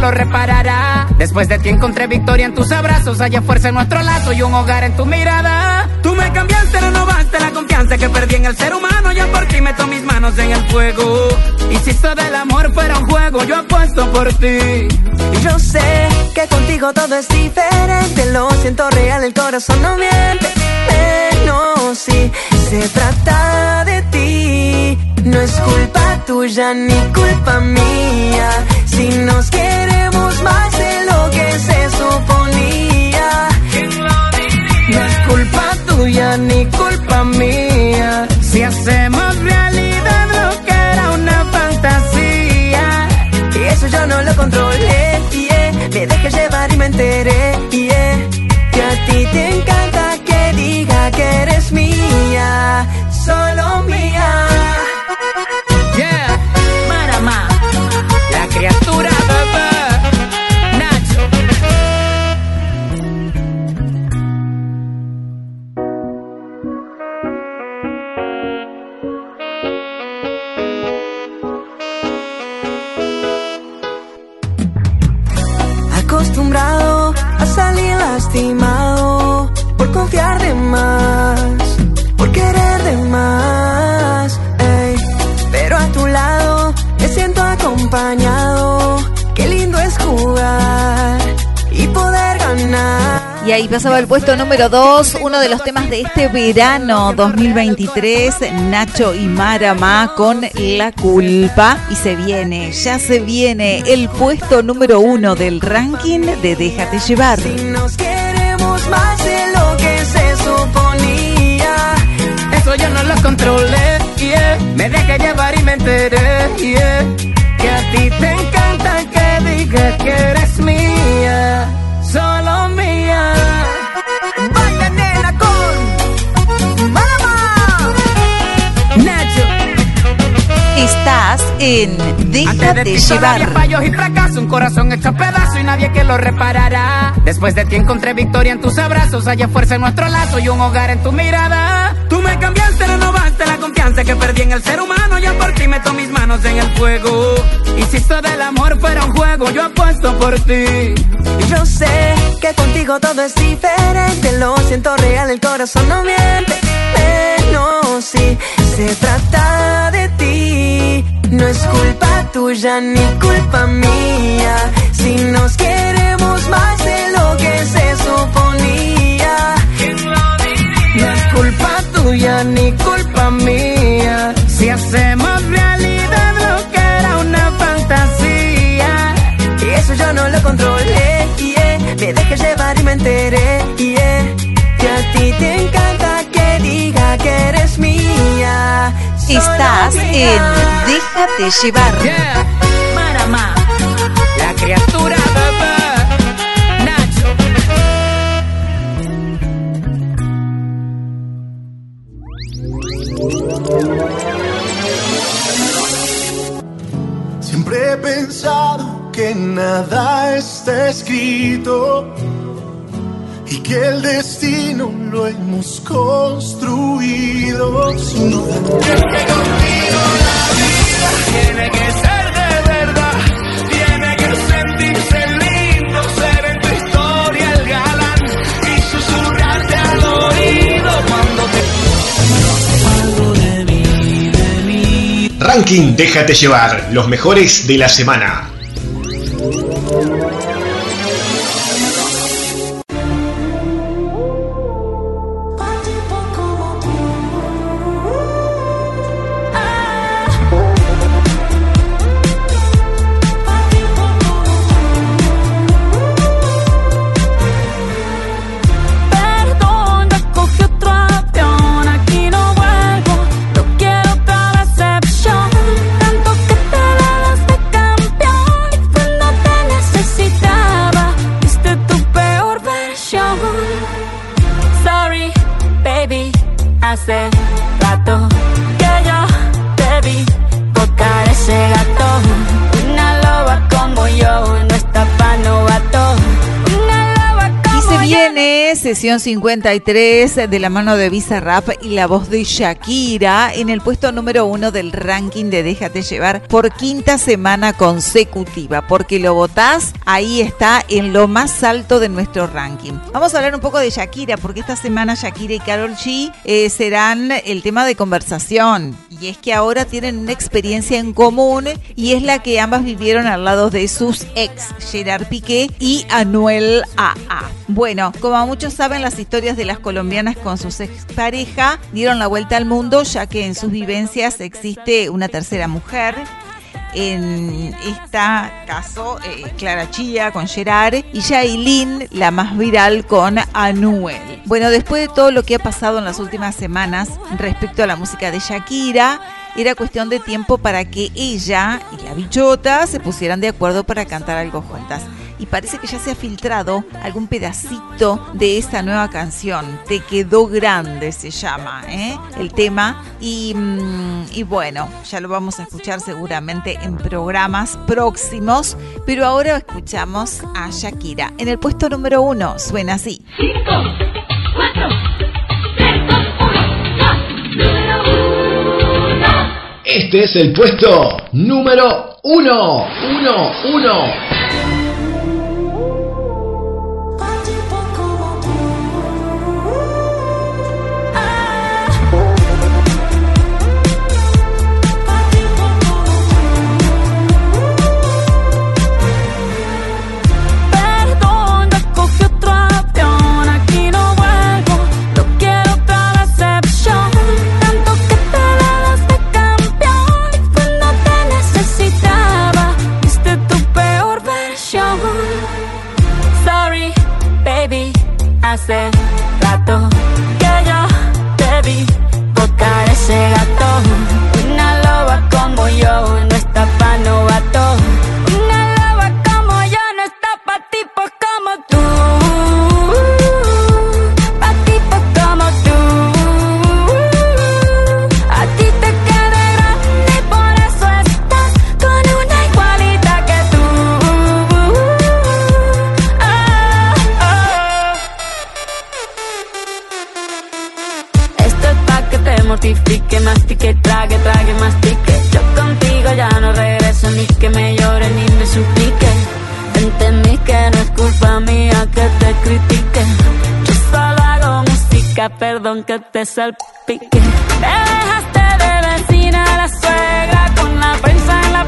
Lo reparará. Después de ti encontré victoria en tus abrazos, haya fuerza en nuestro lazo y un hogar en tu mirada. Tú me cambiaste, renovaste la confianza que perdí en el ser humano. Yo por ti meto mis manos en el fuego. Esto del amor fuera un juego, yo apuesto por ti. Yo sé que contigo todo es diferente. Lo siento real, el corazón no miente. Pero si se trata de ti, no es culpa tuya ni culpa mía. Si nos queremos más de lo que se suponía. No es culpa tuya ni culpa mía. Si hacemos realidad lo que era una fantasía. Y eso yo no lo controlé, yeah. Me dejé llevar y me enteré, yeah. Que a ti te encanta que diga que eres mía, solo mía. Lastimado por confiar de más, por querer de más. ey. Pero a tu lado me siento acompañado. Qué lindo es jugar y poder ganar. Y ahí pasaba el puesto número 2, uno de los temas de este verano 2023, Nacho y Marama con La Culpa. Y se viene, ya se viene el puesto número 1 del ranking de Déjate llevar. Más de lo que se suponía. Eso yo no lo controlé. Me dejé llevar y me enteré. Que a ti te encanta que digas que eres Estás en de Déjate había llevar. fallos y fracasos, un corazón hecho pedazo y nadie que lo reparará. Después de ti encontré victoria en tus abrazos, haya fuerza en nuestro lazo y un hogar en tu mirada. Tú me cambiaste, renovaste la confianza que perdí en el ser humano. Yo por ti meto mis manos en el fuego. Y si esto del amor fuera un juego, yo apuesto por ti. Yo sé que contigo todo es diferente. Lo siento real, el corazón no miente. Pero si se trata de ti, no es culpa tuya ni culpa mía. Si nos queremos más de lo que se suponía. No es culpa tuya ni culpa mía. Si hacemos realidad lo que era una fantasía. Y eso yo no lo controlé. yeah. Me dejé llevar y me enteré. Que a ti te encanta diga que eres mía. Estás en. Déjate llevar. Marama, la criatura bebé. Nacho. Siempre he pensado que nada está escrito y que el destino lo hemos construido. Tiene que ser de verdad, tiene que sentirse lindo, ser en tu historia el galán y susurrarte al oído cuando te Ranking Déjate llevar, los mejores de la semana. Viene sesión 53 de la mano de Visa Rap y la voz de Shakira en el puesto número uno del ranking de Déjate llevar por quinta semana consecutiva. Porque lo votás, ahí está en lo más alto de nuestro ranking. Vamos a hablar un poco de Shakira, porque esta semana Shakira y Carol G eh, serán el tema de conversación. Y es que ahora tienen una experiencia en común y es la que ambas vivieron al lado de sus ex, Gerard Piqué y Anuel AA. Bueno, como muchos saben, las historias de las colombianas con sus expareja dieron la vuelta al mundo, ya que en sus vivencias existe una tercera mujer. En este caso, eh, Clara Chía con Gerard y Yailin, la más viral con Anuel. Bueno, después de todo lo que ha pasado en las últimas semanas respecto a la música de Shakira, era cuestión de tiempo para que ella y la bichota se pusieran de acuerdo para cantar algo juntas. Y parece que ya se ha filtrado algún pedacito de esta nueva canción. Te quedó grande se llama ¿eh? el tema. Y, mm, y bueno, ya lo vamos a escuchar seguramente en programas próximos. Pero ahora escuchamos a Shakira. En el puesto número uno suena así. Este es el puesto número uno. Uno, uno. Hace que te mortifique, mastique, trague, trague, mastique. Yo contigo ya no regreso ni que me llore ni me suplique. Entendí que no es culpa mía que te critique. Yo solo hago música, perdón que te salpique. Me dejaste de vecina la suegra con la prensa en la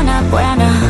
persona buena.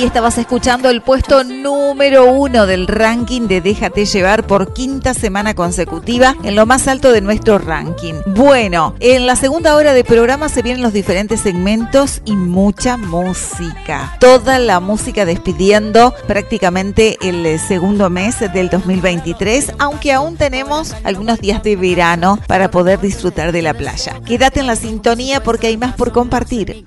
ahí estabas escuchando el puesto número uno del ranking de Déjate llevar por quinta semana consecutiva en lo más alto de nuestro ranking. Bueno, en la segunda hora de programa se vienen los diferentes segmentos y mucha música. Toda la música despidiendo prácticamente el eh, segundo mes del 2023, aunque aún tenemos algunos días de verano para poder disfrutar de la playa. Quédate en la sintonía porque hay más por compartir.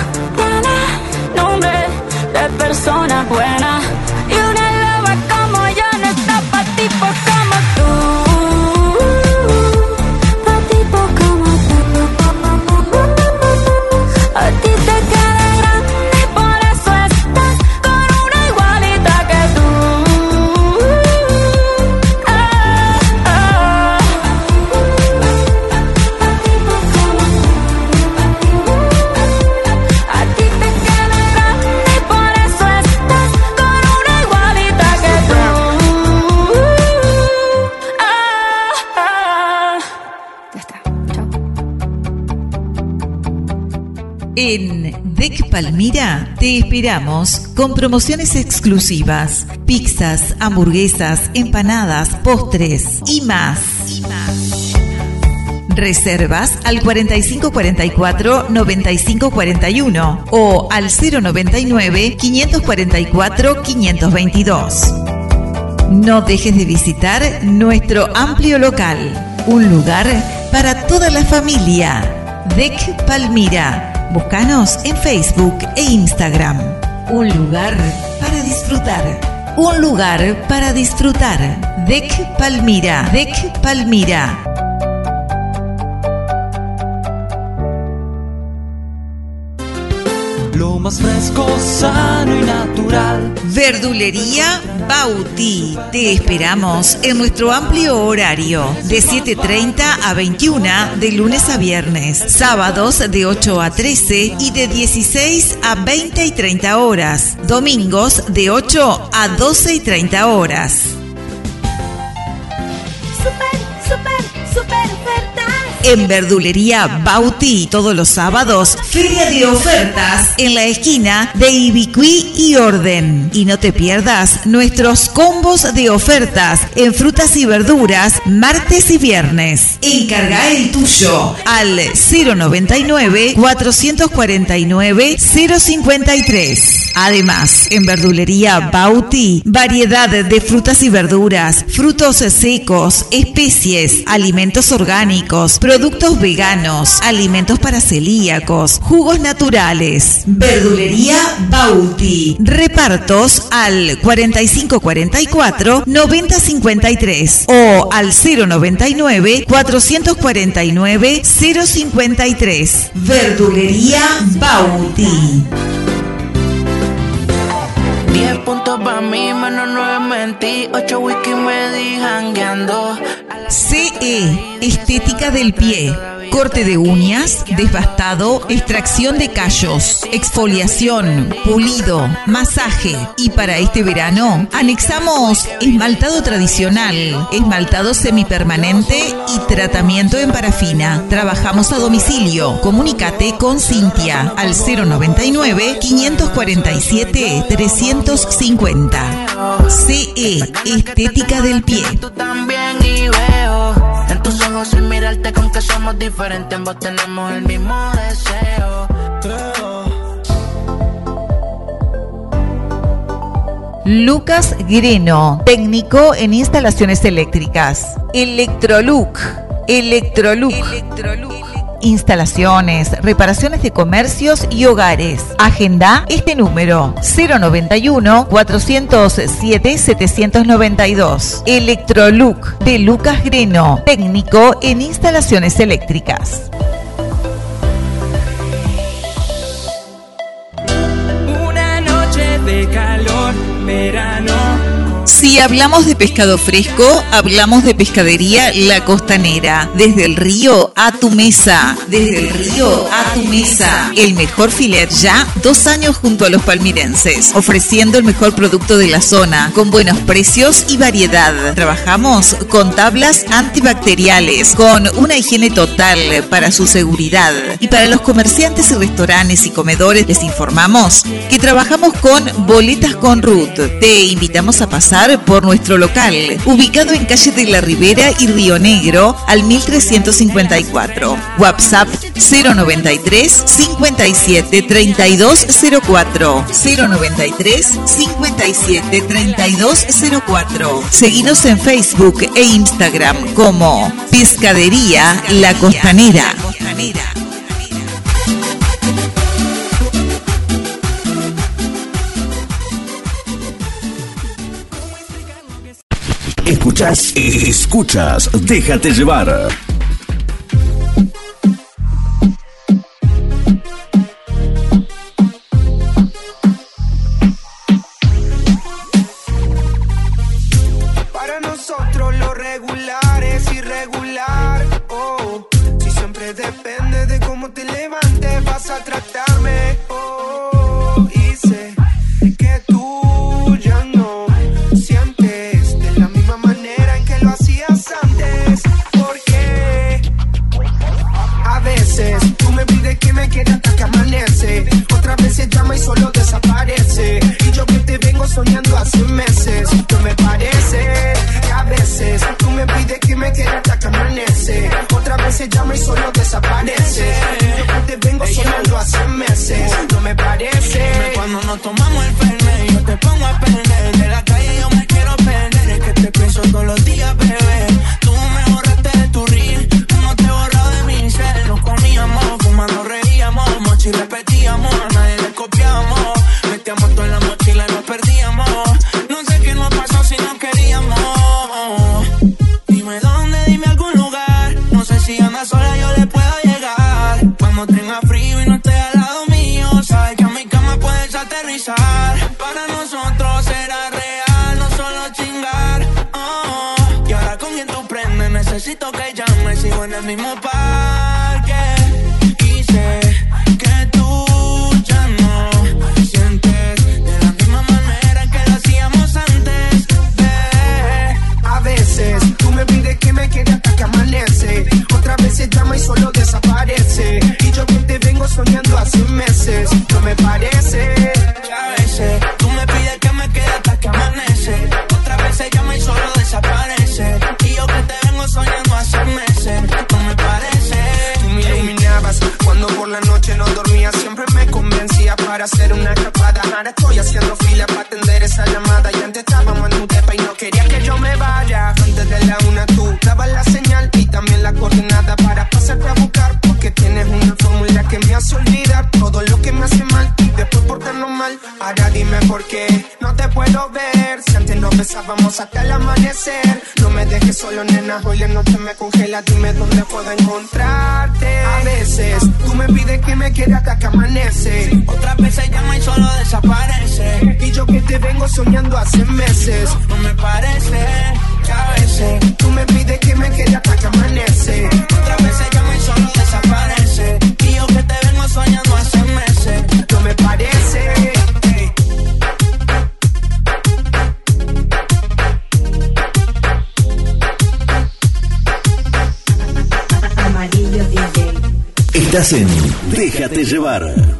Persona buena. En DEC Palmira te esperamos con promociones exclusivas, pizzas, hamburguesas, empanadas, postres y más. Reservas al 4544-9541 o al 099-544-522. No dejes de visitar nuestro amplio local, un lugar para toda la familia. DEC Palmira. Búscanos en Facebook e Instagram. Un lugar para disfrutar. Un lugar para disfrutar. DEC Palmira. DEC Palmira. Más fresco, sano y natural. Verdulería Bauti. Te esperamos en nuestro amplio horario de 7.30 a 21 de lunes a viernes, sábados de 8 a 13 y de 16 a 20 y 30 horas, domingos de 8 a 12 y 30 horas. En Verdulería Bauti todos los sábados, feria de ofertas en la esquina de Ibicuí y Orden. Y no te pierdas nuestros combos de ofertas en frutas y verduras martes y viernes. Encarga el tuyo al 099 449 053. Además, en Verdulería Bauti, variedad de frutas y verduras, frutos secos, especies, alimentos orgánicos, productos veganos, alimentos para celíacos, jugos naturales. Verdulería Bauti. Repartos al 4544 9053 o al 099 449 053. Verdulería Bauti. 10 puntos para mí, menos 9 mentí. 8 whisky me di jangueando. CE, estética del pie. Corte de uñas, desbastado, extracción de callos, exfoliación, pulido, masaje. Y para este verano, anexamos esmaltado tradicional, esmaltado semipermanente y tratamiento en parafina. Trabajamos a domicilio. Comunícate con Cintia al 099 547 350. CE, estética del pie. Tú también y veo en tus ojos sin mirarte con que somos diferentes, ambos tenemos el mismo deseo. Lucas Greno, técnico en instalaciones eléctricas. Electroluc. Electroluc. Instalaciones, reparaciones de comercios y hogares. Agenda este número 091 407 792. Electroluc de Lucas Greno, técnico en instalaciones eléctricas. Una noche de calor, verano. Si hablamos de pescado fresco, hablamos de pescadería La Costanera. Desde el río a tu mesa. Desde el río a tu mesa. El mejor filet ya, dos años junto a los palmirenses. Ofreciendo el mejor producto de la zona, con buenos precios y variedad. Trabajamos con tablas antibacteriales, con una higiene total para su seguridad. Y para los comerciantes y restaurantes y comedores les informamos que trabajamos con boletas con Ruth. Te invitamos a pasar por nuestro local, ubicado en calle de la Ribera y Río Negro al 1354. WhatsApp 093 57 3204 093 57 3204. Seguinos en Facebook e Instagram como Pescadería La Costanera. Escuchas, escuchas, déjate llevar. Llama y solo desaparece. Y yo que te vengo soñando hace meses. No me parece que a veces tú me pides que me quede hasta que amanece. Otras veces llama y solo desaparece. Y yo que te vengo soñando hace meses. No me parece. Cuando nos tomamos el fernet, yo te pongo a perder. El mismo parque. vengo soñando hace meses. No me parece que a veces tú me pides que me quede hasta que amanece. Otras veces llamo y solo desaparece. Y yo que te vengo soñando hace meses. No me parece. Estás en Déjate llevar.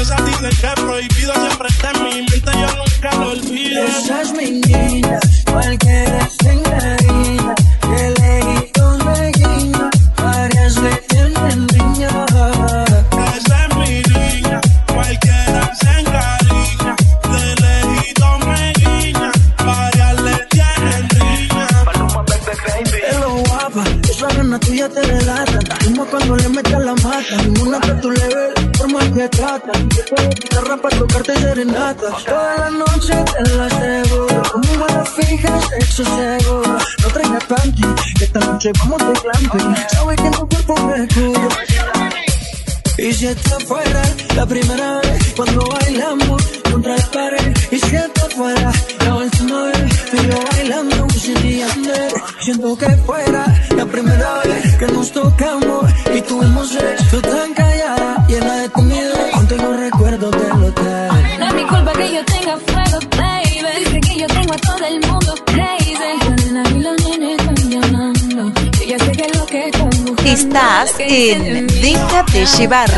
Preciosa, tienes que prohibido siempre está en mi mente, yo nunca lo olvido. Esas meninas. Toda la noche te las debo. Como balas fijas, hecho seguro. No traigas panty, que esta noche vamos de glamping. estás en Dígate Llevar.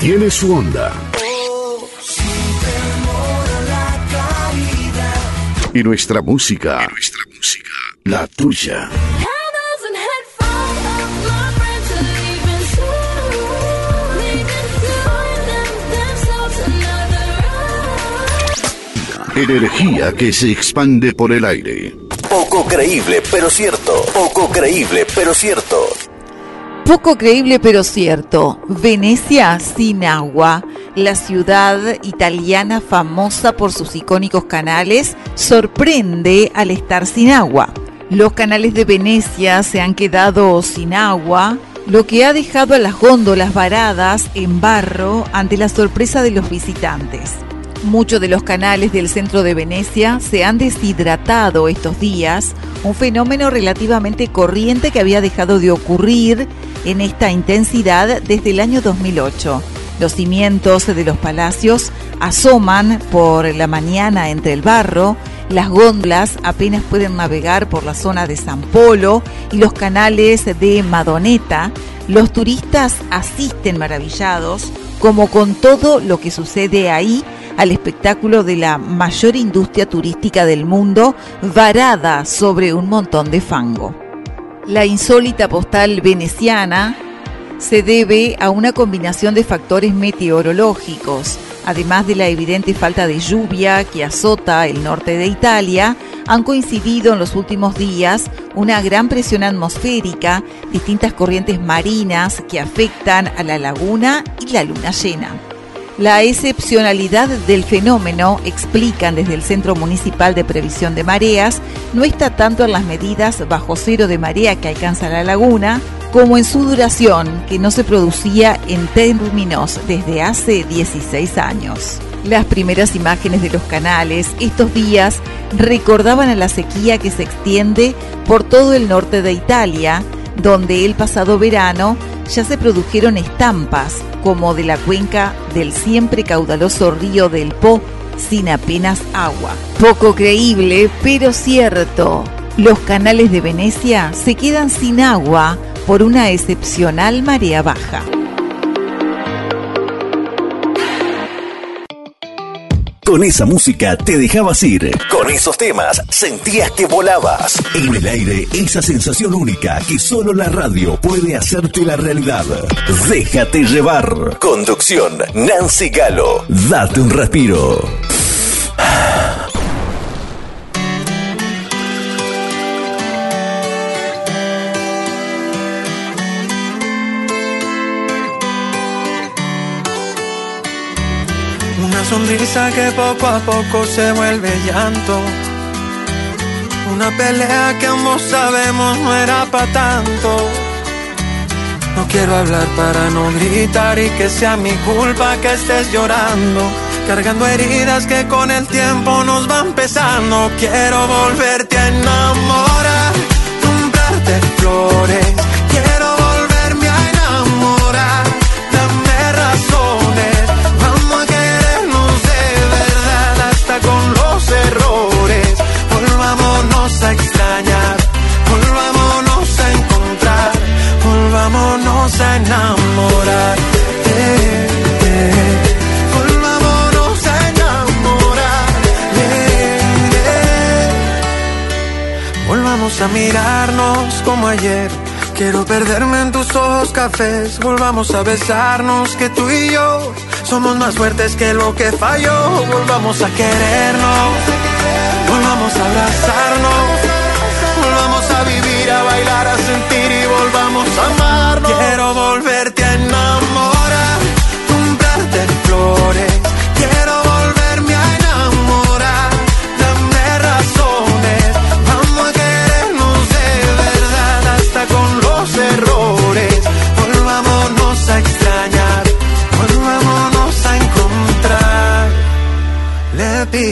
tiene su onda. Y nuestra música, y nuestra música, la tuya. Energía que se expande por el aire. Poco creíble, pero cierto. Poco creíble, pero cierto. Poco creíble pero cierto. Venecia sin agua. La ciudad italiana famosa por sus icónicos canales sorprende al estar sin agua. Los canales de Venecia se han quedado sin agua, lo que ha dejado a las góndolas varadas en barro ante la sorpresa de los visitantes. Muchos de los canales del centro de Venecia se han deshidratado estos días, un fenómeno relativamente corriente que había dejado de ocurrir en esta intensidad desde el año 2008. Los cimientos de los palacios asoman por la mañana entre el barro, las góndolas apenas pueden navegar por la zona de San Polo y los canales de Madoneta. Los turistas asisten maravillados, como con todo lo que sucede ahí, al espectáculo de la mayor industria turística del mundo, varada sobre un montón de fango. La insólita postal veneciana se debe a una combinación de factores meteorológicos, además de la evidente falta de lluvia que azota el norte de Italia, han coincidido en los últimos días una gran presión atmosférica, distintas corrientes marinas que afectan a la laguna y la luna llena. La excepcionalidad del fenómeno, explican desde el Centro Municipal de Previsión de Mareas, no está tanto en las medidas bajo cero de marea que alcanza la laguna, como en su duración, que no se producía en términos desde hace 16 años. Las primeras imágenes de los canales estos días recordaban a la sequía que se extiende por todo el norte de Italia, donde el pasado verano ya se produjeron estampas como de la cuenca del siempre caudaloso río del Po sin apenas agua. Poco creíble, pero cierto. Los canales de Venecia se quedan sin agua por una excepcional marea baja. Con esa música te dejabas ir. Con esos temas sentías que volabas. En el aire, esa sensación única que solo la radio puede hacerte la realidad. Déjate llevar. Conducción, Nancy Galo. Date un respiro. Sonrisa que poco a poco se vuelve llanto. Una pelea que ambos sabemos no era para tanto. No quiero hablar para no gritar y que sea mi culpa que estés llorando. Cargando heridas que con el tiempo nos van pesando. Quiero volverte a enamorar, comprarte flores. A mirarnos como ayer. Quiero perderme en tus ojos cafés. Volvamos a besarnos que tú y yo somos más fuertes que lo que falló. Volvamos a querernos. Volvamos a abrazarnos. Volvamos a vivir, a bailar, a sentir y volvamos a amarnos. Quiero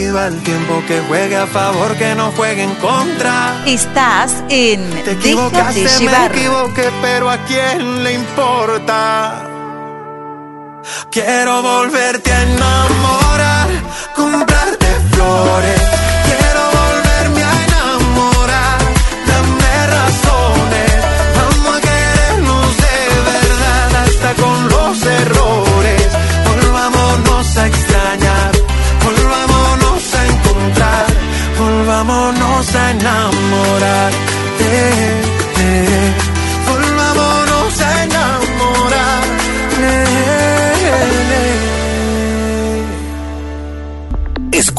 Pido al tiempo que juegue a favor, que no juegue en contra. Estás en Te Déjate equivocaste, me llevar. equivoqué, pero a quién le importa. Quiero volverte a enamorar, comprarte flores.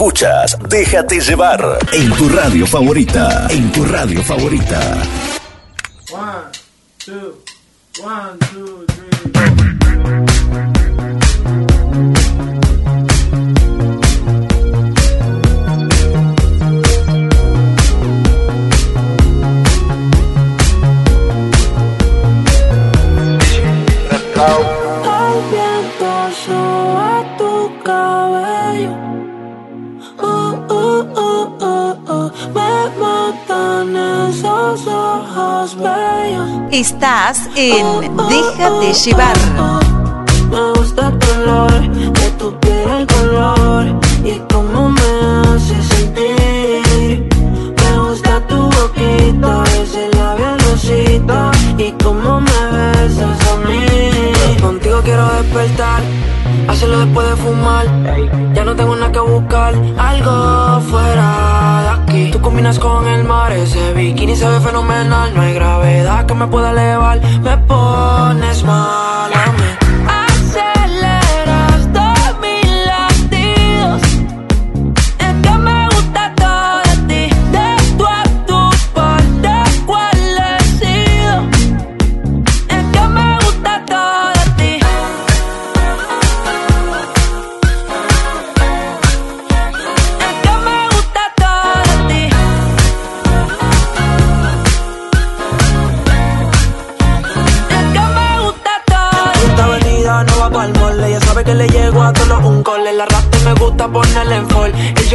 Escuchas Déjate llevar en tu radio favorita. En tu radio favorita. En Déjate llevar. Me gusta tu olor, de tu piel el color y cómo me hace sentir. Me gusta tu boquita, ese labial rosita y cómo me besas a mí. Contigo quiero despertar, hacerlo después de fumar. Ya no tengo nada que buscar, algo fuera de aquí. Tú combinas con el mar, ese bikini se ve fenomenal. No hay gravedad que me pueda elevar,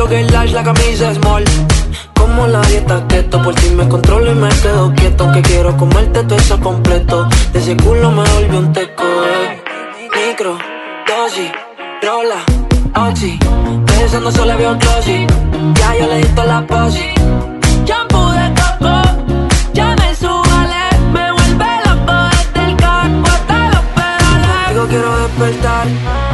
El jogger large, la camisa small. Como la dieta keto Por ti me controlo y me quedo quieto. Que quiero comerte todo eso completo. De ese culo me volvió un teco eh. Micro, dosis, rola, oxi. Pensando solo veo glossy Ya yo le di toda la posi. Shampoo de coco, ya me subale, me vuelve loco desde el carro hasta los pedales. Contigo quiero despertar,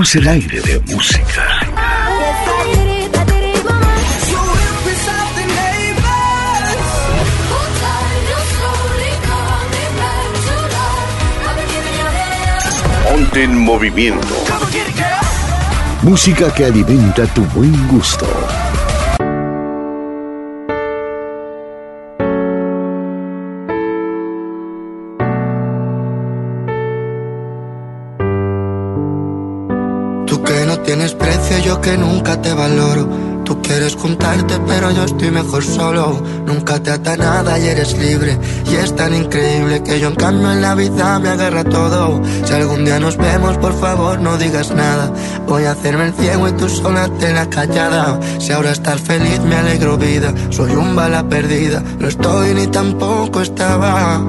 Llenamos el aire de música. Ponte en movimiento. Música que alimenta tu buen gusto. Nunca te valoro. Tú quieres juntarte, pero yo estoy mejor solo. Nunca te ata nada y eres libre. Y es tan increíble que yo en cambio en la vida me agarra todo. Si algún día nos vemos, por favor no digas nada. Voy a hacerme el ciego y tú sola te la callada. Si ahora estás feliz, me alegro vida. Soy un bala perdida, no estoy ni tampoco estaba.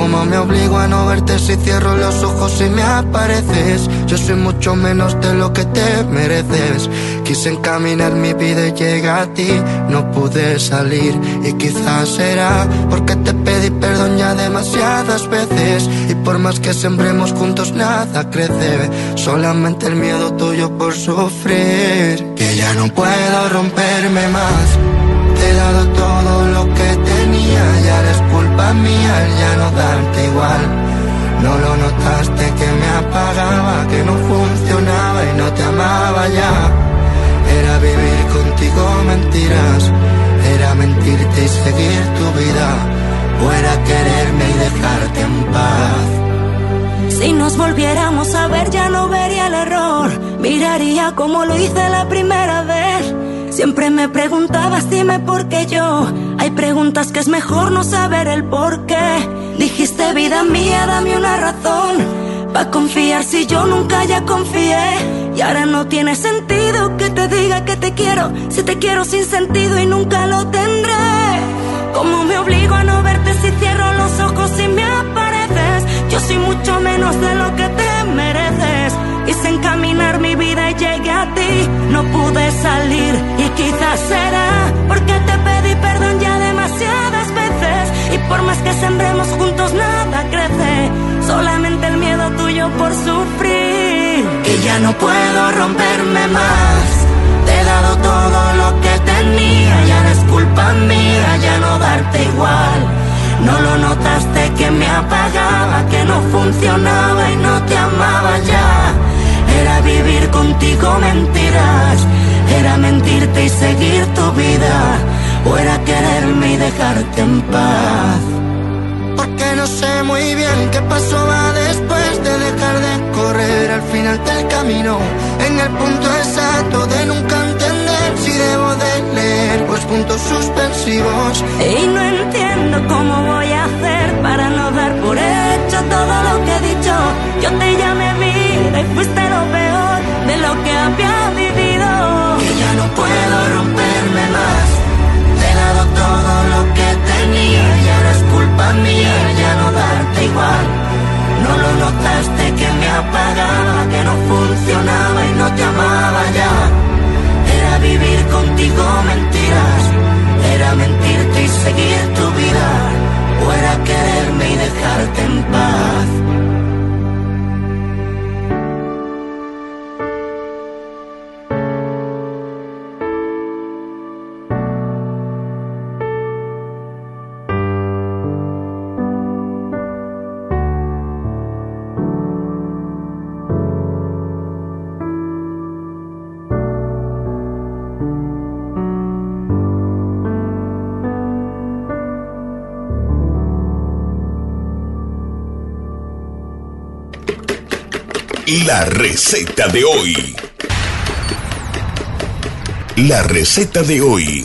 Como me obligo a no verte si cierro los ojos y me apareces? Yo soy mucho menos de lo que te mereces. Quise encaminar mi vida y llega a ti, no pude salir. Y quizás será porque te pedí perdón ya demasiadas veces. Y por más que sembremos juntos, nada crece. Solamente el miedo tuyo por sufrir. Que ya no puedo romperme más. Te he dado todo lo que tenía, ya eres culpa mía, ya no darte igual. No lo notaste que me apagaba, que no funcionaba y no te amaba ya. Era vivir contigo mentiras. Era mentirte y seguir tu vida. O era quererme y dejarte en paz. Si nos volviéramos a ver ya no vería el error. Miraría como lo hice la primera vez. Siempre me preguntabas, dime por qué yo. Hay preguntas que es mejor no saber el por qué. Dijiste, vida mía, dame una razón. Pa' confiar si yo nunca ya confié. Y ahora no tiene sentido que te diga que te quiero. Si te quiero sin sentido y nunca lo tendré. ¿Cómo me obligo a no verte si cierro los ojos y me apareces? Yo soy mucho menos de lo que te mereces. Quise encaminar mi vida y llegué a No pude salir y quizás será porque te pedí perdón ya demasiadas veces. Y por más que sembremos juntos, nada crece. Solamente el miedo tuyo por sufrir. Y ya no puedo romperme más. Te he dado todo lo que tenía, ya no es culpa mía, ya no darte igual. No lo notaste que me apagaba, que no funcionaba y no te amaba ya. Vivir contigo mentiras, era mentirte y seguir tu vida, o era quererme y dejarte en paz. Porque no sé muy bien qué pasó va después de dejar de correr al final del camino. En el punto exacto de nunca entender si debo de leer los puntos suspensivos. Y no entiendo cómo voy a hacer para no dar por hecho todo lo que he dicho. Yo te llamé vida y fuiste lo peor mía, ya no darte igual. No lo notaste que me apagaba, que no funcionaba y no te amaba ya. Era vivir contigo mentiras, era mentirte y seguir tu vida, o era quererme y dejarte en paz. La receta de hoy. La receta de hoy.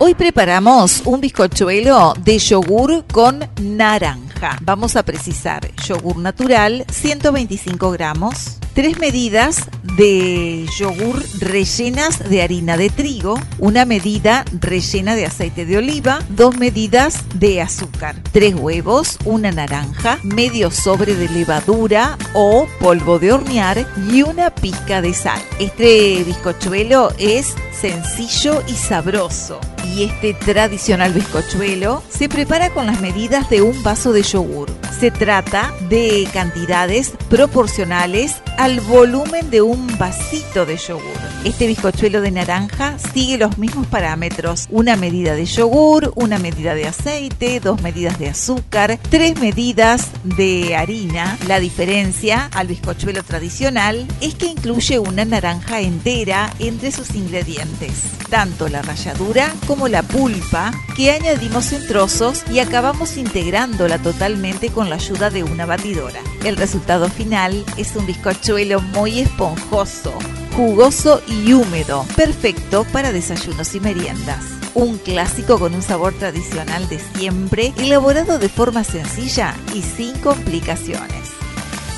Hoy preparamos un bizcochuelo de yogur con naranja. Vamos a precisar yogur natural, 125 gramos, tres medidas de yogur rellenas de harina de trigo, una medida rellena de aceite de oliva, dos medidas de azúcar, tres huevos, una naranja, medio sobre de levadura o polvo de hornear y una pizca de sal. Este bizcochuelo es sencillo y sabroso. Y este tradicional bizcochuelo se prepara con las medidas de un vaso de yogur. Se trata de cantidades proporcionales al volumen de un vasito de yogur. Este bizcochuelo de naranja sigue los mismos parámetros. Una medida de yogur, una medida de aceite, dos medidas de azúcar, tres medidas de harina. La diferencia al bizcochuelo tradicional es que incluye una naranja entera entre sus ingredientes. Tanto la ralladura como la pulpa que añadimos en trozos y acabamos integrándola totalmente con la ayuda de una batidora. El resultado final es un bizcochuelo muy esponjoso, jugoso y húmedo, perfecto para desayunos y meriendas. Un clásico con un sabor tradicional de siempre, elaborado de forma sencilla y sin complicaciones.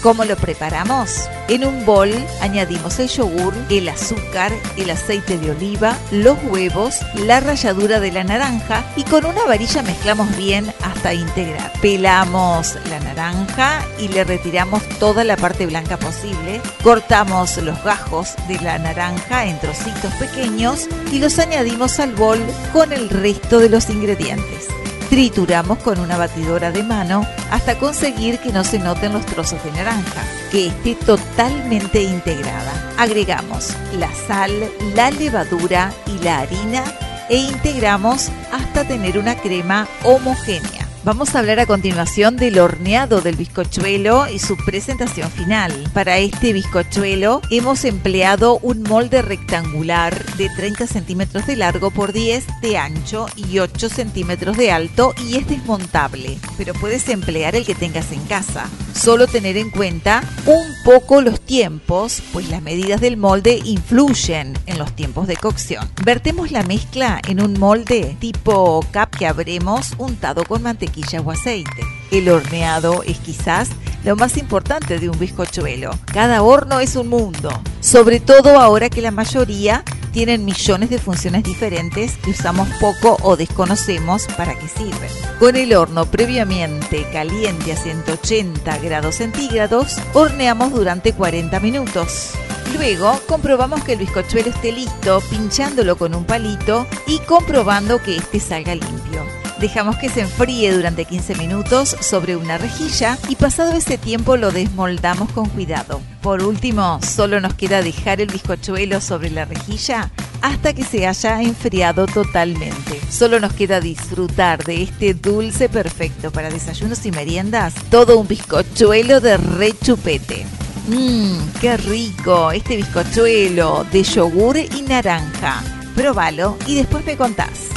¿Cómo lo preparamos? En un bol añadimos el yogur, el azúcar, el aceite de oliva, los huevos, la ralladura de la naranja y con una varilla mezclamos bien hasta integrar. Pelamos la naranja y le retiramos toda la parte blanca posible. Cortamos los gajos de la naranja en trocitos pequeños y los añadimos al bol con el resto de los ingredientes. Trituramos con una batidora de mano hasta conseguir que no se noten los trozos de naranja, que esté totalmente integrada. Agregamos la sal, la levadura y la harina e integramos hasta tener una crema homogénea. Vamos a hablar a continuación del horneado del bizcochuelo y su presentación final. Para este bizcochuelo hemos empleado un molde rectangular de 30 centímetros de largo por 10 de ancho y 8 centímetros de alto y es desmontable, pero puedes emplear el que tengas en casa. Solo tener en cuenta un poco los tiempos, pues las medidas del molde influyen en los tiempos de cocción. Vertemos la mezcla en un molde tipo cap que habremos untado con mantequilla o aceite. El horneado es quizás lo más importante de un bizcochuelo. Cada horno es un mundo, sobre todo ahora que la mayoría tienen millones de funciones diferentes que usamos poco o desconocemos para qué sirven. Con el horno previamente caliente a 180 grados centígrados, horneamos durante 40 minutos. Luego comprobamos que el bizcochuelo esté listo, pinchándolo con un palito y comprobando que este salga limpio. Dejamos que se enfríe durante 15 minutos sobre una rejilla y pasado ese tiempo lo desmoldamos con cuidado. Por último, solo nos queda dejar el bizcochuelo sobre la rejilla hasta que se haya enfriado totalmente. Solo nos queda disfrutar de este dulce perfecto para desayunos y meriendas, todo un bizcochuelo de rechupete. Mmm, qué rico este bizcochuelo de yogur y naranja. Probalo y después me contás.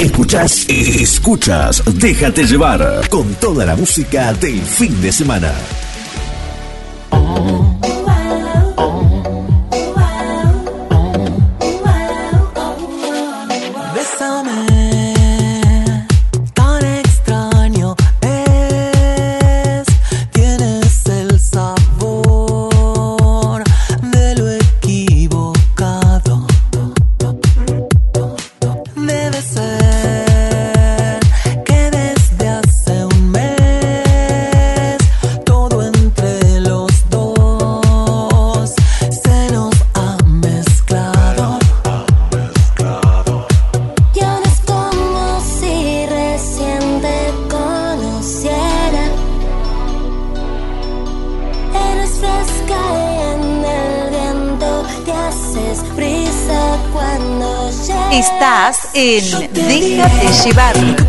Escuchas, escuchas, déjate llevar con toda la música del fin de semana. En Déjate llevar.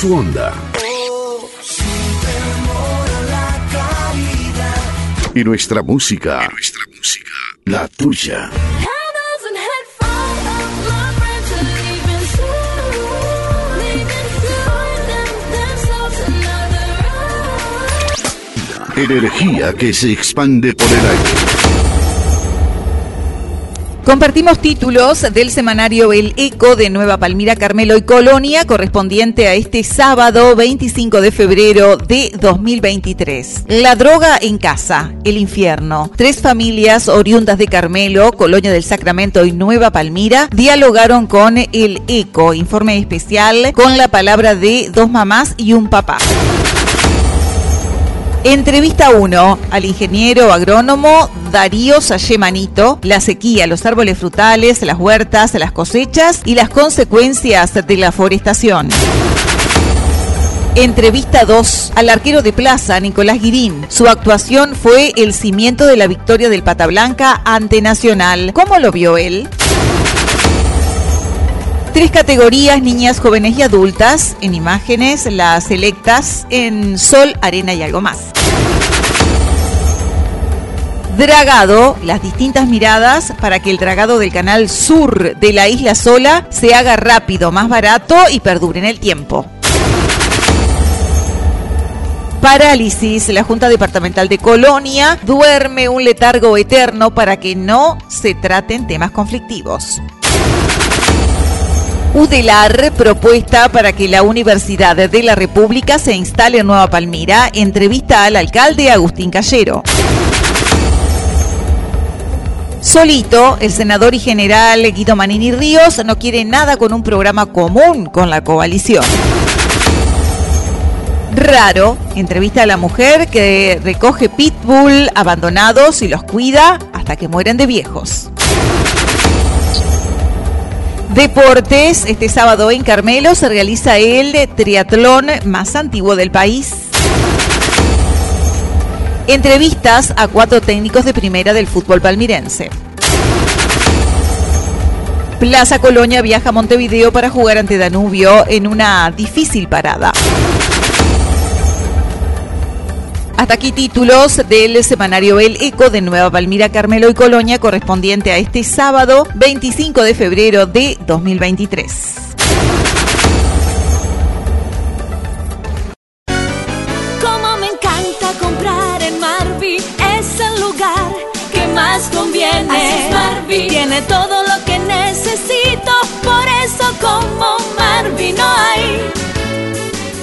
Su onda. Y nuestra música. nuestra música. La tuya. Energía que se expande por el aire. Compartimos títulos del semanario El Eco de Nueva Palmira, Carmelo y Colonia, correspondiente a este sábado 25 de febrero de 2023. La droga en casa, el infierno. Tres familias oriundas de Carmelo, Colonia del Sacramento y Nueva Palmira dialogaron con El Eco, informe especial con la palabra de dos mamás y un papá. Entrevista 1 al ingeniero agrónomo Darío Sayemanito, la sequía, los árboles frutales, las huertas, las cosechas y las consecuencias de la forestación. Entrevista 2 al arquero de plaza, Nicolás Guirín. Su actuación fue el cimiento de la victoria del Pata Blanca ante Nacional. ¿Cómo lo vio él? Tres categorías, niñas, jóvenes y adultas. En imágenes, las selectas en sol, arena y algo más. Dragado, las distintas miradas para que el dragado del canal sur de la isla sola se haga rápido, más barato y perdure en el tiempo. Parálisis, la Junta Departamental de Colonia duerme un letargo eterno para que no se traten temas conflictivos. UDELAR, propuesta para que la Universidad de la República se instale en Nueva Palmira, entrevista al alcalde Agustín Callero. Solito, el senador y general Guido Manini Ríos no quiere nada con un programa común con la coalición. Raro, entrevista a la mujer que recoge pitbull abandonados y los cuida hasta que mueren de viejos. Deportes, este sábado en Carmelo se realiza el triatlón más antiguo del país. Entrevistas a cuatro técnicos de primera del fútbol palmirense. Plaza Colonia viaja a Montevideo para jugar ante Danubio en una difícil parada. Hasta aquí títulos del semanario El Eco de Nueva Palmira, Carmelo y Colonia correspondiente a este sábado 25 de febrero de 2023. Como me encanta comprar en Marvi, es el lugar que más conviene. Así Marvi. Tiene todo lo que necesito, por eso como Marvi no hay.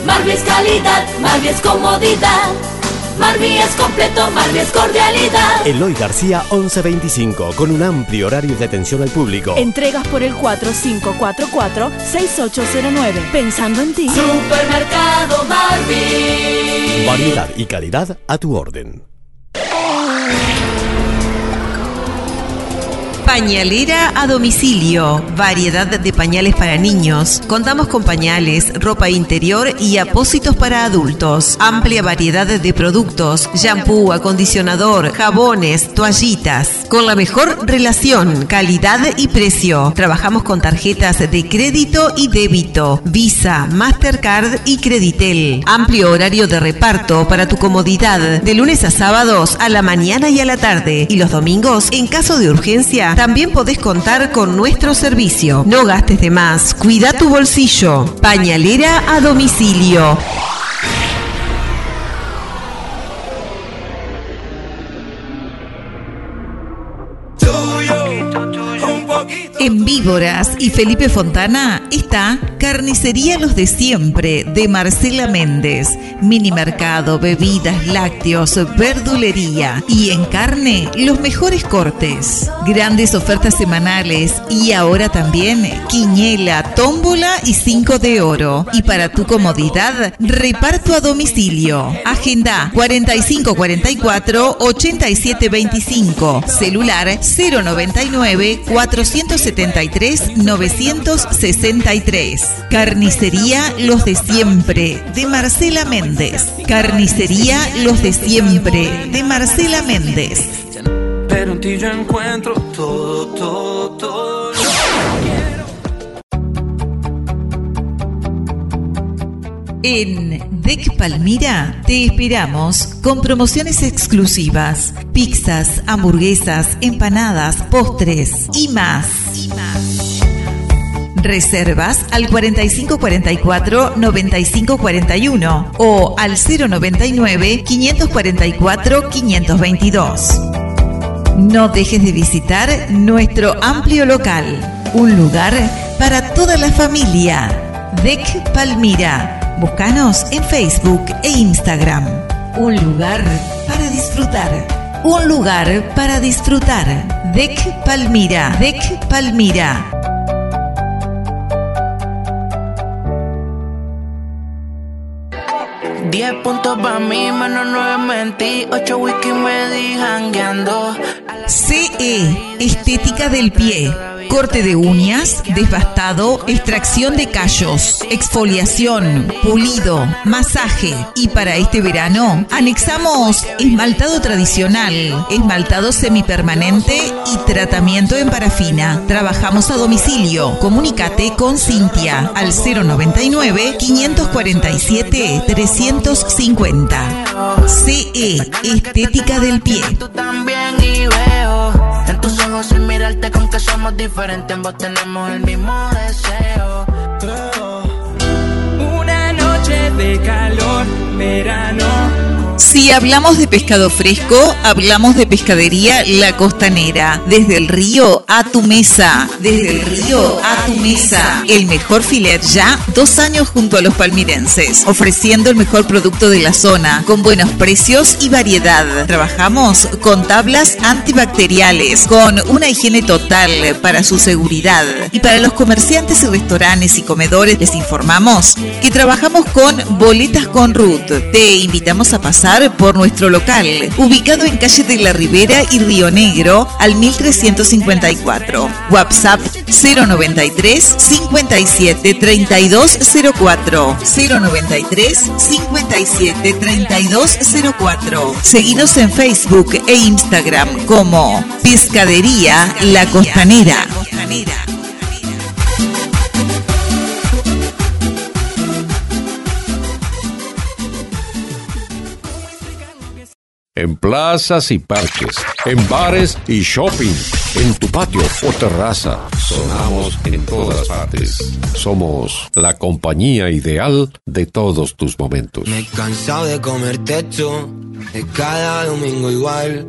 Marvi es calidad, Marvi es comodidad. Marvi es completo, Marvi es cordialidad. Eloy García 1125, con un amplio horario de atención al público. Entregas por el 4544-6809. Pensando en ti. Supermercado Marvi. Variedad y calidad a tu orden. Pañalera a domicilio. Variedad de pañales para niños. Contamos con pañales, ropa interior y apósitos para adultos. Amplia variedad de productos. Shampoo, acondicionador, jabones, toallitas. Con la mejor relación, calidad y precio. Trabajamos con tarjetas de crédito y débito. Visa, Mastercard y Creditel. Amplio horario de reparto para tu comodidad. De lunes a sábados a la mañana y a la tarde. Y los domingos, en caso de urgencia, también podés contar con nuestro servicio. No gastes de más, cuida tu bolsillo. Pañalera a domicilio. En Víboras y Felipe Fontana está Carnicería Los de Siempre de Marcela Méndez. Mini mercado, bebidas, lácteos, verdulería y en carne los mejores cortes. Grandes ofertas semanales y ahora también quiñela, tómbola y cinco de oro. Y para tu comodidad, reparto a domicilio. Agenda 4544 8725. Celular 099 473 963. Carnicería Los de Siempre de Marcela Méndez. Carnicería Los de Siempre de Marcela Méndez. Pero en ti yo encuentro todo, todo, todo. En DEC Palmira te esperamos con promociones exclusivas, pizzas, hamburguesas, empanadas, postres y más. Reservas al 4544-9541 o al 099-544-522. No dejes de visitar nuestro amplio local, un lugar para toda la familia. DEC Palmira. Búscanos en Facebook e Instagram. Un lugar para disfrutar. Un lugar para disfrutar. DEC Palmira. DEC Palmira. 10 puntos para mí, menos 9 mentí. 8 whisky me di jangueando. CE, estética del pie. Corte de uñas, desbastado, extracción de callos, exfoliación, pulido, masaje. Y para este verano anexamos esmaltado tradicional, esmaltado semipermanente y tratamiento en parafina. Trabajamos a domicilio. Comunícate con Cintia al 099 547 350. CE, estética del pie. También y veo en con que somos diferentes, ambos tenemos el mismo deseo. Una noche de calor, verano. Si hablamos de pescado fresco, hablamos de pescadería La Costanera. Desde el río a tu mesa. Desde el río a tu mesa. El mejor filet ya, dos años junto a los palmirenses. Ofreciendo el mejor producto de la zona, con buenos precios y variedad. Trabajamos con tablas antibacteriales, con una higiene total para su seguridad. Y para los comerciantes y restaurantes y comedores les informamos que trabajamos con boletas con Ruth. Te invitamos a pasar por nuestro local, ubicado en calle de la Ribera y Río Negro al 1354. WhatsApp 093 57 3204 093 57 3204. Seguinos en Facebook e Instagram como Pescadería La Costanera. en plazas y parques, en bares y shopping, en tu patio o terraza. Sonamos en todas partes. Somos la compañía ideal de todos tus momentos. Me he cansado de comer techo, de cada domingo igual.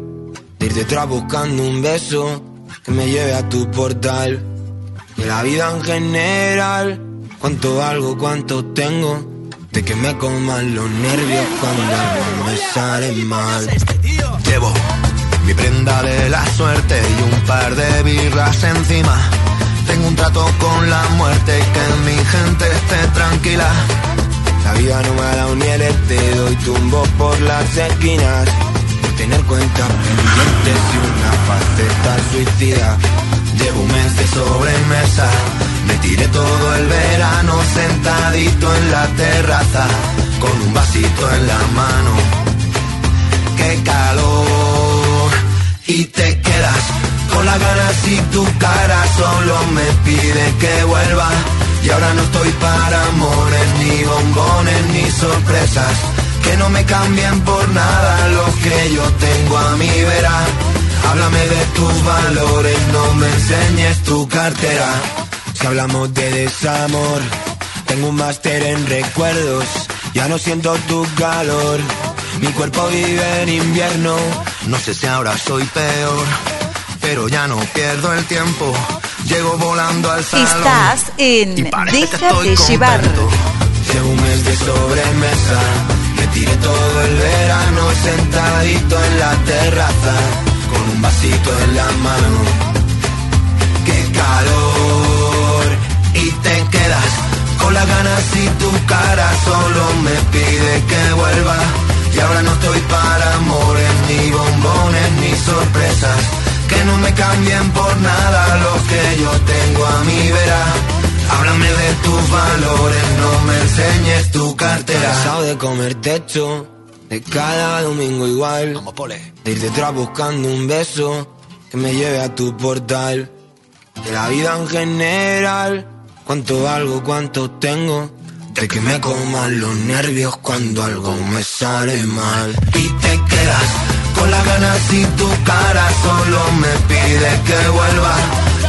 De ir detrás buscando un beso que me lleve a tu portal. De la vida en general, cuánto valgo, cuánto tengo. De que me coman los nervios cuando algo me sale mal. Llevo mi prenda de la suerte y un par de birras encima. Tengo un trato con la muerte que mi gente esté tranquila. La vida no me ha dado ni el y tumbo por las esquinas. Por tener cuentas pendientes y una faceta suicida. Llevo un mes de sobremesa. Me tiré todo el verano sentadito en la terraza. Con un vasito en la mano. Qué calor. Y te quedas con las ganas y tu cara solo me pide que vuelva. Y ahora no estoy para amores, ni bombones, ni sorpresas. Que no me cambien por nada lo que yo tengo a mi vera. Háblame de tus valores, no me enseñes tu cartera. Si hablamos de desamor, tengo un máster en recuerdos. Ya no siento tu calor. Mi cuerpo vive en invierno. No sé si ahora soy peor, pero ya no pierdo el tiempo. Llego volando al salón. Estás en y parece que Déjate estoy llevar. Llevo un mes de sobremesa. Me tiré todo el verano sentadito en la terraza. Con un vasito en la mano. Qué calor. Y te quedas con las ganas y tu cara solo me pide que vuelva. Y ahora no estoy para amores, ni bombones, ni sorpresas. Que no me cambien por nada lo que yo tengo a mi vera. Háblame de tus valores, no me enseñes tu cartera. Cansado de comer techo, de cada domingo igual. Vamos, pole. De ir detrás buscando un beso que me lleve a tu portal. De la vida en general, cuánto valgo, cuánto tengo. Permite que me coman los nervios cuando algo me sale mal. Y te quedas con las ganas y tu cara solo me pide que vuelva.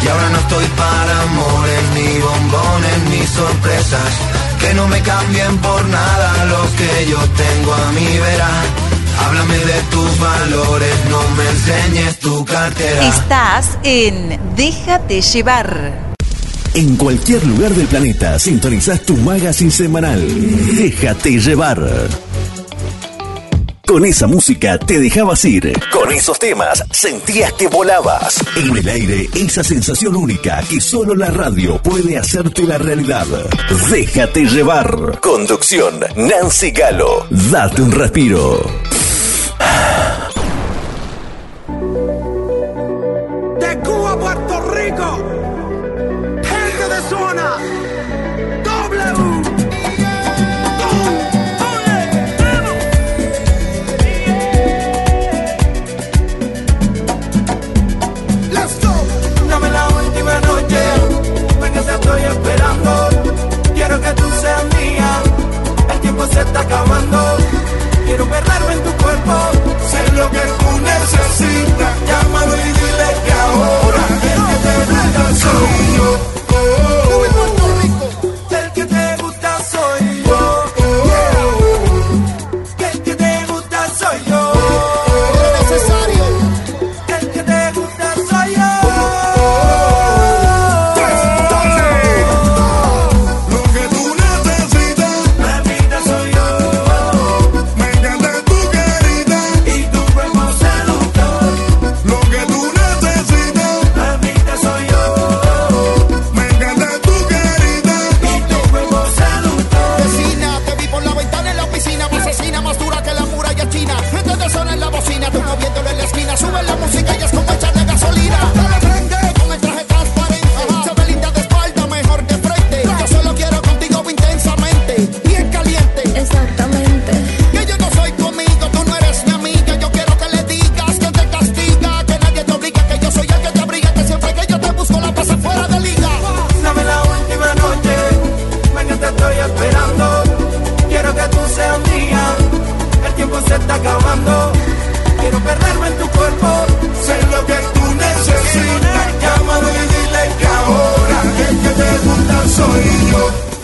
Y ahora no estoy para amores, ni bombones, ni sorpresas. Que no me cambien por nada lo que yo tengo a mi vera. Háblame de tus valores, no me enseñes tu cartera. Estás en Déjate llevar. En cualquier lugar del planeta sintonizás tu magazine semanal. Déjate llevar. Con esa música te dejabas ir. Con esos temas sentías que volabas. En el aire, esa sensación única que solo la radio puede hacerte la realidad. Déjate llevar. Conducción, Nancy Galo. Date un respiro. está acabando. Quiero perderme en tu cuerpo. Sé lo que tú necesitas. Llámalo y dile que ahora que te brinda. Oh.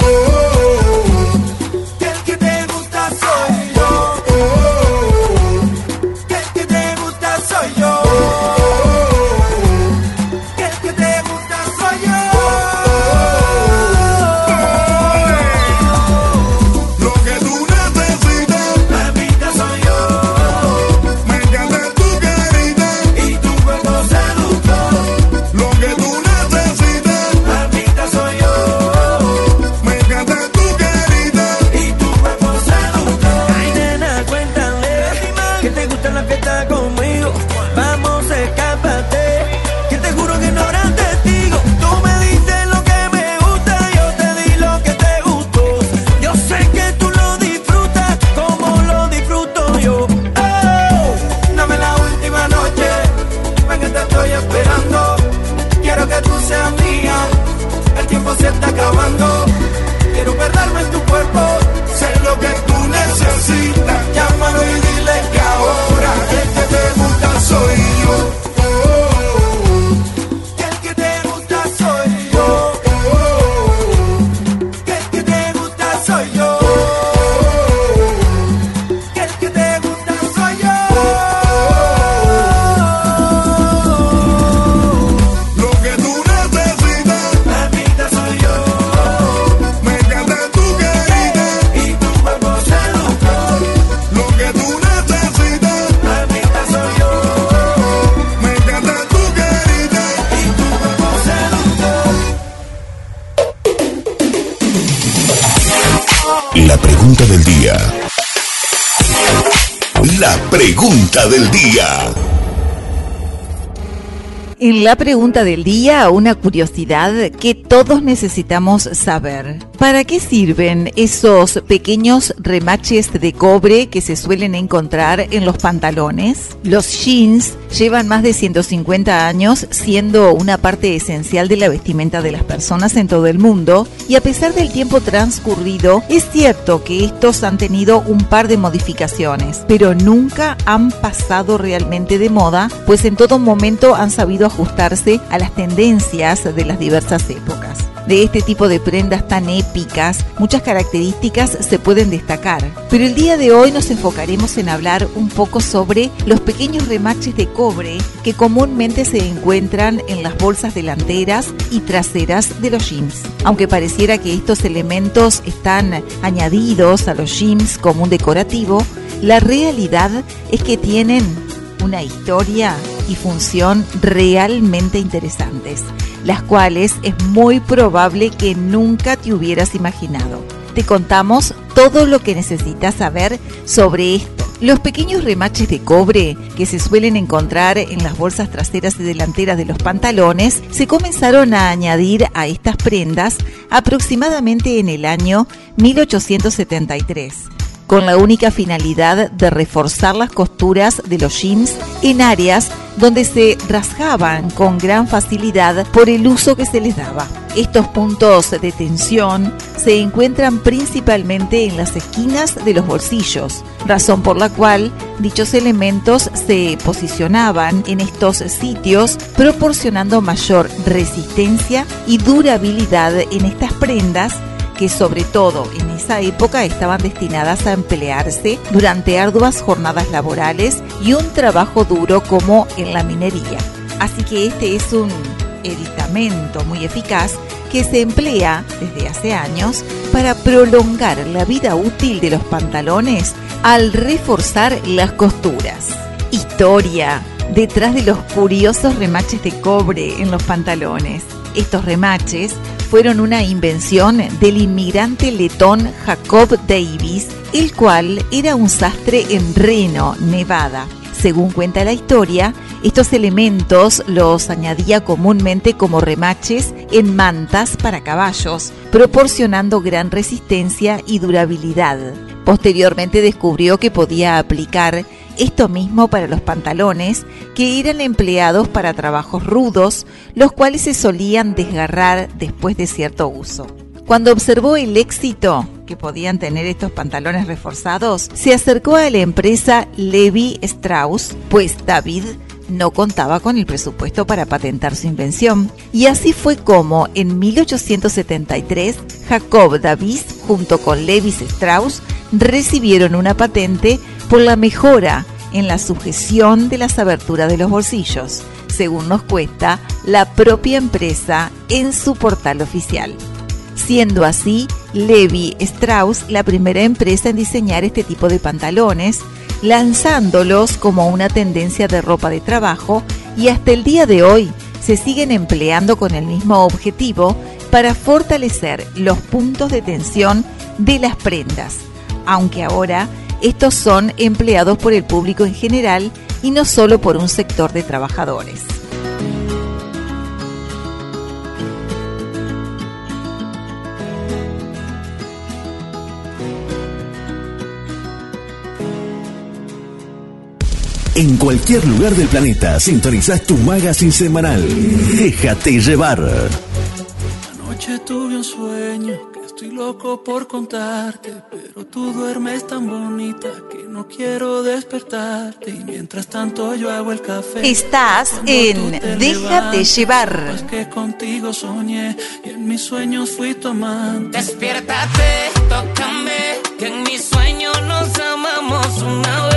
la pregunta del día, una curiosidad que todos necesitamos saber. ¿Para qué sirven esos pequeños remaches de cobre que se suelen encontrar en los pantalones, los jeans llevan más de 150 años siendo una parte esencial de la vestimenta de las personas en todo el mundo. Y a pesar del tiempo transcurrido, es cierto que estos han tenido un par de modificaciones, pero nunca han pasado realmente de moda, pues en todo momento han sabido ajustarse a las tendencias de las diversas épocas de este tipo de prendas tan épicas, muchas características se pueden destacar. Pero el día de hoy nos enfocaremos en hablar un poco sobre los pequeños remaches de cobre que comúnmente se encuentran en las bolsas delanteras y traseras de los jeans. Aunque pareciera que estos elementos están añadidos a los jeans como un decorativo, la realidad es que tienen una historia y función realmente interesantes, las cuales es muy probable que nunca te hubieras imaginado. Te contamos todo lo que necesitas saber sobre esto. Los pequeños remaches de cobre que se suelen encontrar en las bolsas traseras y delanteras de los pantalones se comenzaron a añadir a estas prendas aproximadamente en el año 1873 con la única finalidad de reforzar las costuras de los jeans en áreas donde se rasgaban con gran facilidad por el uso que se les daba. Estos puntos de tensión se encuentran principalmente en las esquinas de los bolsillos, razón por la cual dichos elementos se posicionaban en estos sitios proporcionando mayor resistencia y durabilidad en estas prendas que sobre todo en esa época estaban destinadas a emplearse durante arduas jornadas laborales y un trabajo duro como en la minería. Así que este es un editamento muy eficaz que se emplea desde hace años para prolongar la vida útil de los pantalones al reforzar las costuras. Historia detrás de los curiosos remaches de cobre en los pantalones. Estos remaches fueron una invención del inmigrante letón Jacob Davis, el cual era un sastre en Reno, Nevada. Según cuenta la historia, estos elementos los añadía comúnmente como remaches en mantas para caballos, proporcionando gran resistencia y durabilidad. Posteriormente descubrió que podía aplicar esto mismo para los pantalones, que eran empleados para trabajos rudos, los cuales se solían desgarrar después de cierto uso. Cuando observó el éxito que podían tener estos pantalones reforzados, se acercó a la empresa Levi Strauss, pues David no contaba con el presupuesto para patentar su invención. Y así fue como en 1873 Jacob Davis junto con Levi Strauss recibieron una patente por la mejora en la sujeción de las aberturas de los bolsillos, según nos cuesta la propia empresa en su portal oficial. Siendo así, Levi Strauss la primera empresa en diseñar este tipo de pantalones, lanzándolos como una tendencia de ropa de trabajo y hasta el día de hoy se siguen empleando con el mismo objetivo para fortalecer los puntos de tensión de las prendas, aunque ahora estos son empleados por el público en general y no solo por un sector de trabajadores. En cualquier lugar del planeta sintonizás tu magazine semanal. Déjate llevar. Anoche tuve un sueño estoy loco por contarte, pero tú duermes tan bonita que no quiero despertarte. Y mientras tanto yo hago el café. Estás Cuando en Déjate levantas, llevar. Pues que contigo soñé y en mis sueños fui tu amante. Despiértate, tócame, que en mis sueños nos amamos una vez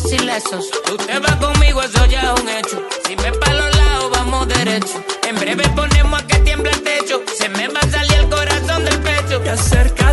salimos ilesos. Te vas conmigo, eso ya es un hecho. Si me pa' los lados, vamos derecho. En breve ponemos a que tiembla el techo. Se me va a salir el corazón del pecho. Y acércate,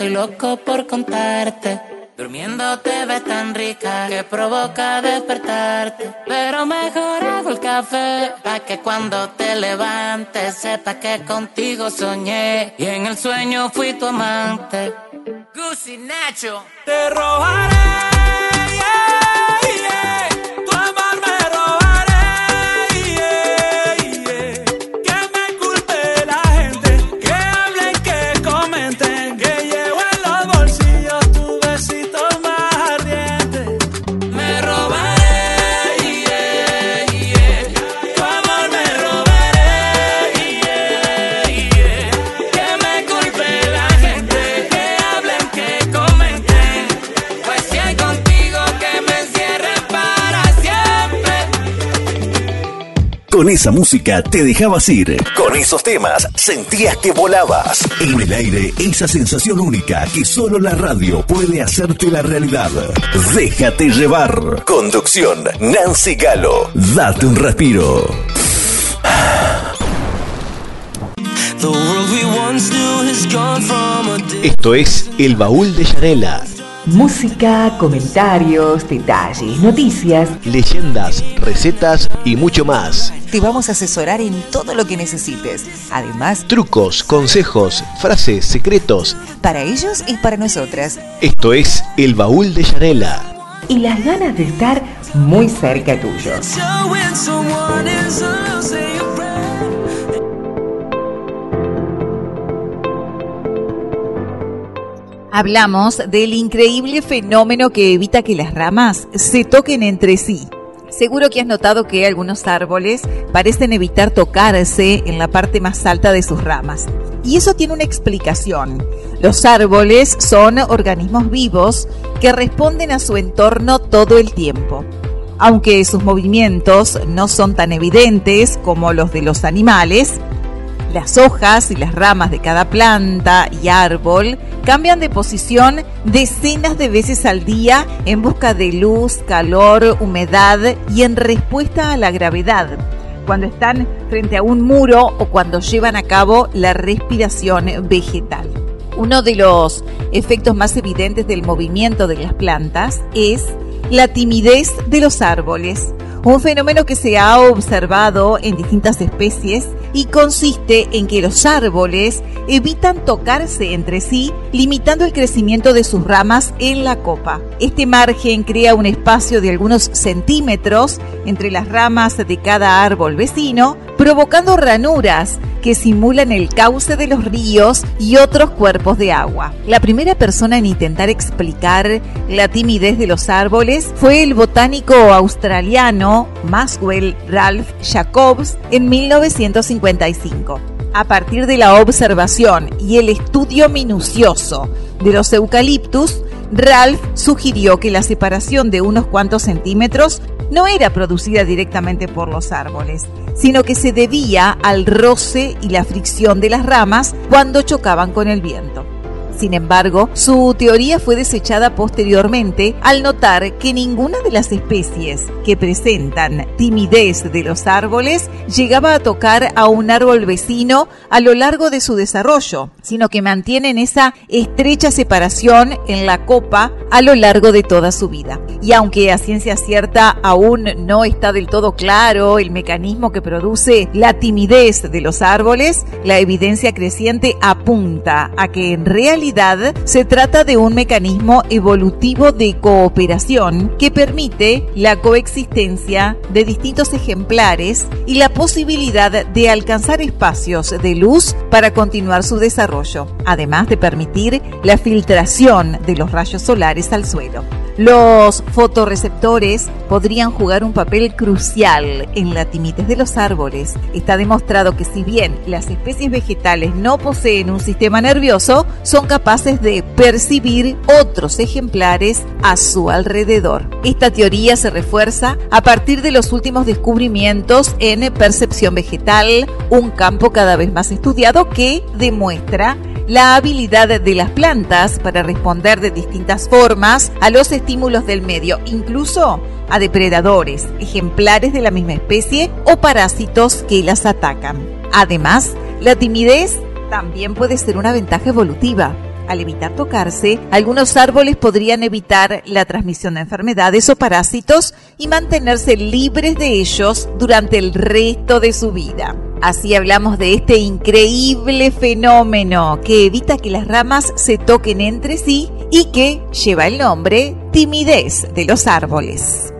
estoy loco por contarte. Durmiendo te ves tan rica que provoca despertarte. Pero mejor hago el café pa' que cuando te levantes sepa que contigo soñé. Y en el sueño fui tu amante. Gucci Nacho. Te robaré, yeah. Con esa música te dejabas ir. Con esos temas sentías que volabas. En el aire, esa sensación única que solo la radio puede hacerte la realidad. Déjate llevar. Conducción, Nancy Galo. Date un respiro. Esto es El Baúl de Yanela. Música, comentarios, detalles, noticias. Leyendas, recetas y mucho más. Te vamos a asesorar en todo lo que necesites. Además, Trucos, consejos, frases, secretos. para ellos y para nosotras. Esto es El Baúl de Yanela. Y las ganas de estar muy cerca tuyo. Hablamos del increíble fenómeno que evita que las ramas se toquen entre sí. Seguro que has notado que algunos árboles parecen evitar tocarse en la parte más alta de sus ramas. Y eso tiene una explicación. Los árboles son organismos vivos que responden a su entorno todo el tiempo. Aunque sus movimientos no son tan evidentes como los de los animales, las hojas y las ramas de cada planta y árbol cambian de posición decenas de veces al día en busca de luz, calor, humedad y en respuesta a la gravedad, cuando están frente a un muro o cuando llevan a cabo la respiración vegetal. Uno de los efectos más evidentes del movimiento de las plantas es la timidez de los árboles, un fenómeno que se ha observado en distintas especies y consiste en que los árboles evitan tocarse entre sí, limitando el crecimiento de sus ramas en la copa. Este margen crea un espacio de algunos centímetros entre las ramas de cada árbol vecino, provocando ranuras que simulan el cauce de los ríos y otros cuerpos de agua. La primera persona en intentar explicar la timidez de los árboles fue el botánico australiano Maxwell Ralph Jacobs en 1955. A partir de la observación y el estudio minucioso de los eucaliptus, Ralph sugirió que la separación de unos cuantos centímetros no era producida directamente por los árboles, sino que se debía al roce y la fricción de las ramas cuando chocaban con el viento. Sin embargo, su teoría fue desechada posteriormente al notar que ninguna de las especies que presentan timidez de los árboles llegaba a tocar a un árbol vecino a lo largo de su desarrollo, sino que mantienen esa estrecha separación en la copa a lo largo de toda su vida. Y aunque a ciencia cierta aún no está del todo claro el mecanismo que produce la timidez de los árboles, la evidencia creciente apunta a que en realidad se trata de un mecanismo evolutivo de cooperación que permite la coexistencia de distintos ejemplares y la posibilidad de alcanzar espacios de luz para continuar su desarrollo, además de permitir la filtración de los rayos solares al suelo. Los fotorreceptores podrían jugar un papel crucial en la timidez de los árboles. Está demostrado que si bien las especies vegetales no poseen un sistema nervioso, son capaces de percibir otros ejemplares a su alrededor. Esta teoría se refuerza a partir de los últimos descubrimientos en percepción vegetal, un campo cada vez más estudiado que demuestra la habilidad de las plantas para responder de distintas formas a los estímulos del medio, incluso a depredadores, ejemplares de la misma especie o parásitos que las atacan. Además, la timidez también puede ser una ventaja evolutiva. Al evitar tocarse, algunos árboles podrían evitar la transmisión de enfermedades o parásitos y mantenerse libres de ellos durante el resto de su vida. Así hablamos de este increíble fenómeno que evita que las ramas se toquen entre sí y que lleva el nombre timidez de los árboles.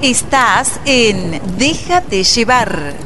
Estás en Déjate llevar.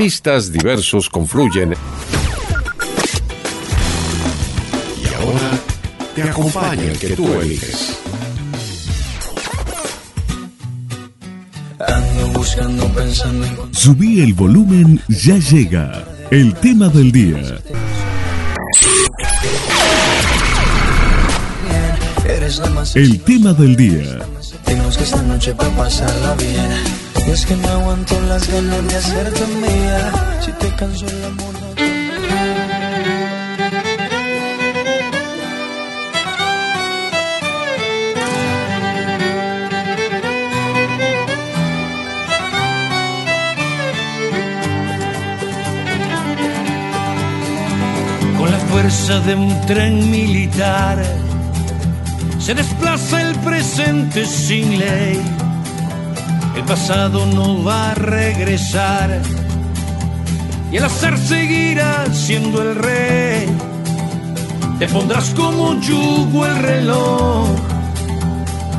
Artistas diversos confluyen. Y ahora te acompaña el que tú eliges. Ando buscando, pensando en Subí el volumen, ya llega. El tema del día. El tema del día. Tenemos que esta noche para pasarla bien. Es que no aguanto las ganas de hacerte mía. Si te canso el amor, fuerza de un tren militar se desplaza el presente sin ley. El pasado no va a regresar y el azar seguirá siendo el rey. Te pondrás como yugo el reloj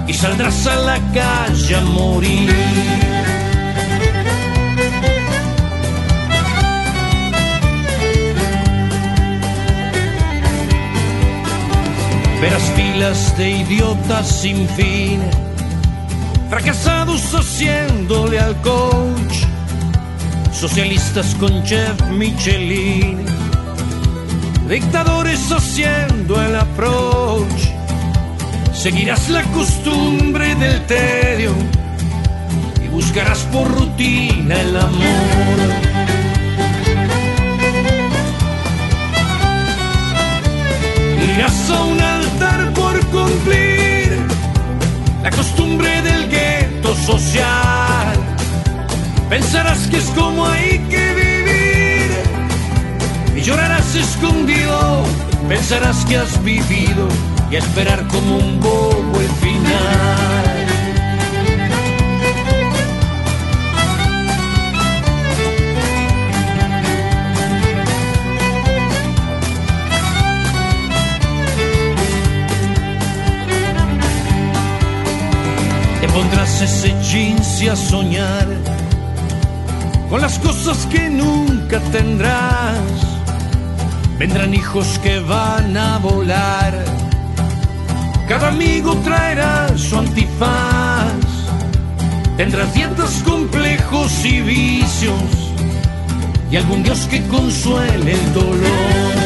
y saldrás a la calle a morir. Verás filas de idiotas sin fin, fracasados haciéndole al coach, socialistas con chef Michelin, dictadores haciendo el approach. Seguirás la costumbre del tedio y buscarás por rutina el amor. Irás a un altar por cumplir la costumbre del gueto social. Pensarás que es como hay que vivir y llorarás escondido. Pensarás que has vivido y esperar como un bobo el final. Ese jeans a soñar con las cosas que nunca tendrás. Vendrán hijos que van a volar. Cada amigo traerá su antifaz. Tendrás dietas complejos y vicios. Y algún Dios que consuele el dolor.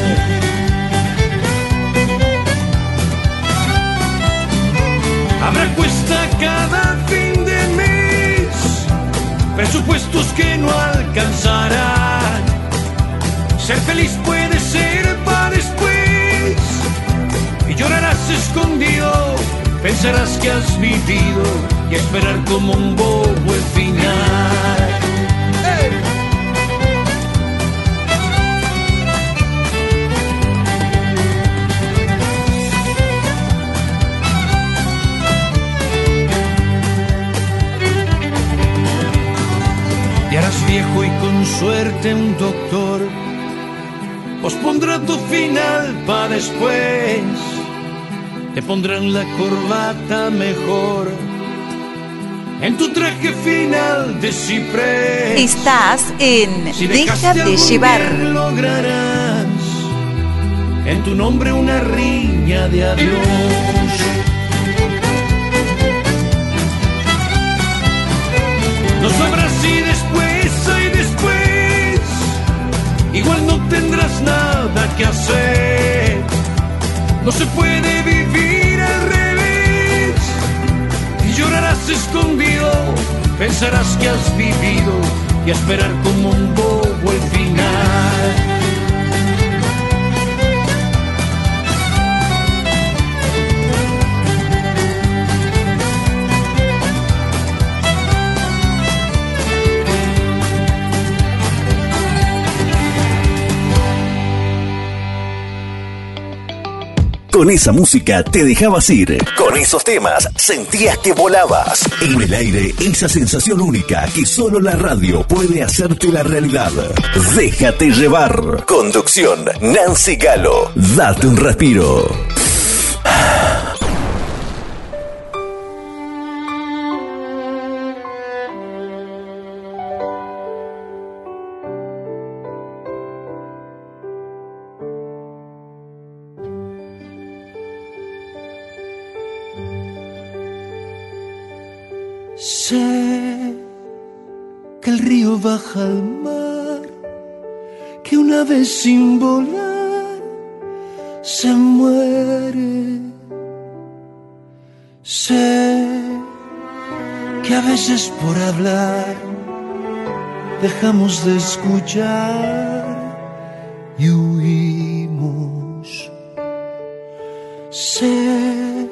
Habrá cuesta cada presupuestos que no alcanzarán. Ser feliz puede ser para después y llorarás escondido. Pensarás que has vivido y esperar como un bobo el final. Viejo y con suerte un doctor pospondrá tu final para después. Te pondrán la corbata mejor en tu traje final de ciprés. Estás en Si Deja de llevar. lograrás en tu nombre una riña de adiós. No sabrás si No se puede vivir al revés y llorarás escondido. Pensarás que has vivido y a esperar como un bobo Con esa música te dejabas ir. Con esos temas sentías que volabas. En el aire, esa sensación única que solo la radio puede hacerte la realidad. Déjate llevar. Conducción, Nancy Galo. Date un respiro. Baja al mar, que una vez sin volar se muere. Sé que a veces por hablar dejamos de escuchar y huimos. Sé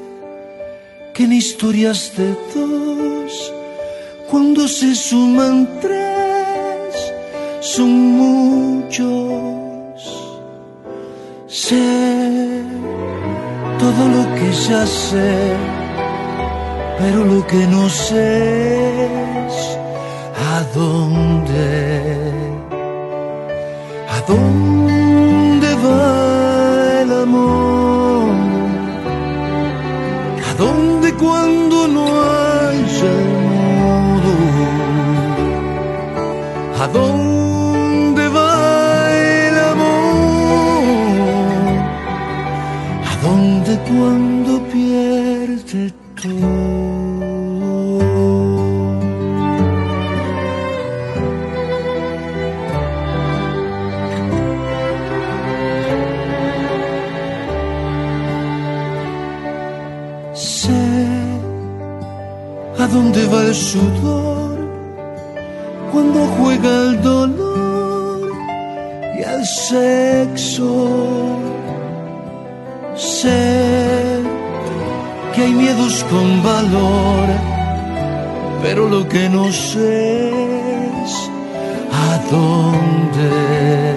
que en historias de dos, cuando se suman tres, son muchos. Sé todo lo que ya sé, pero lo que no sé es a dónde, a dónde va el amor. ¿A dónde cuando no haya modo? ¿A dónde cuando pierde todo? Sé a dónde va el sudor cuando juega el dolor y el sexo. Sé que hay miedos con valor, pero lo que no sé es a dónde,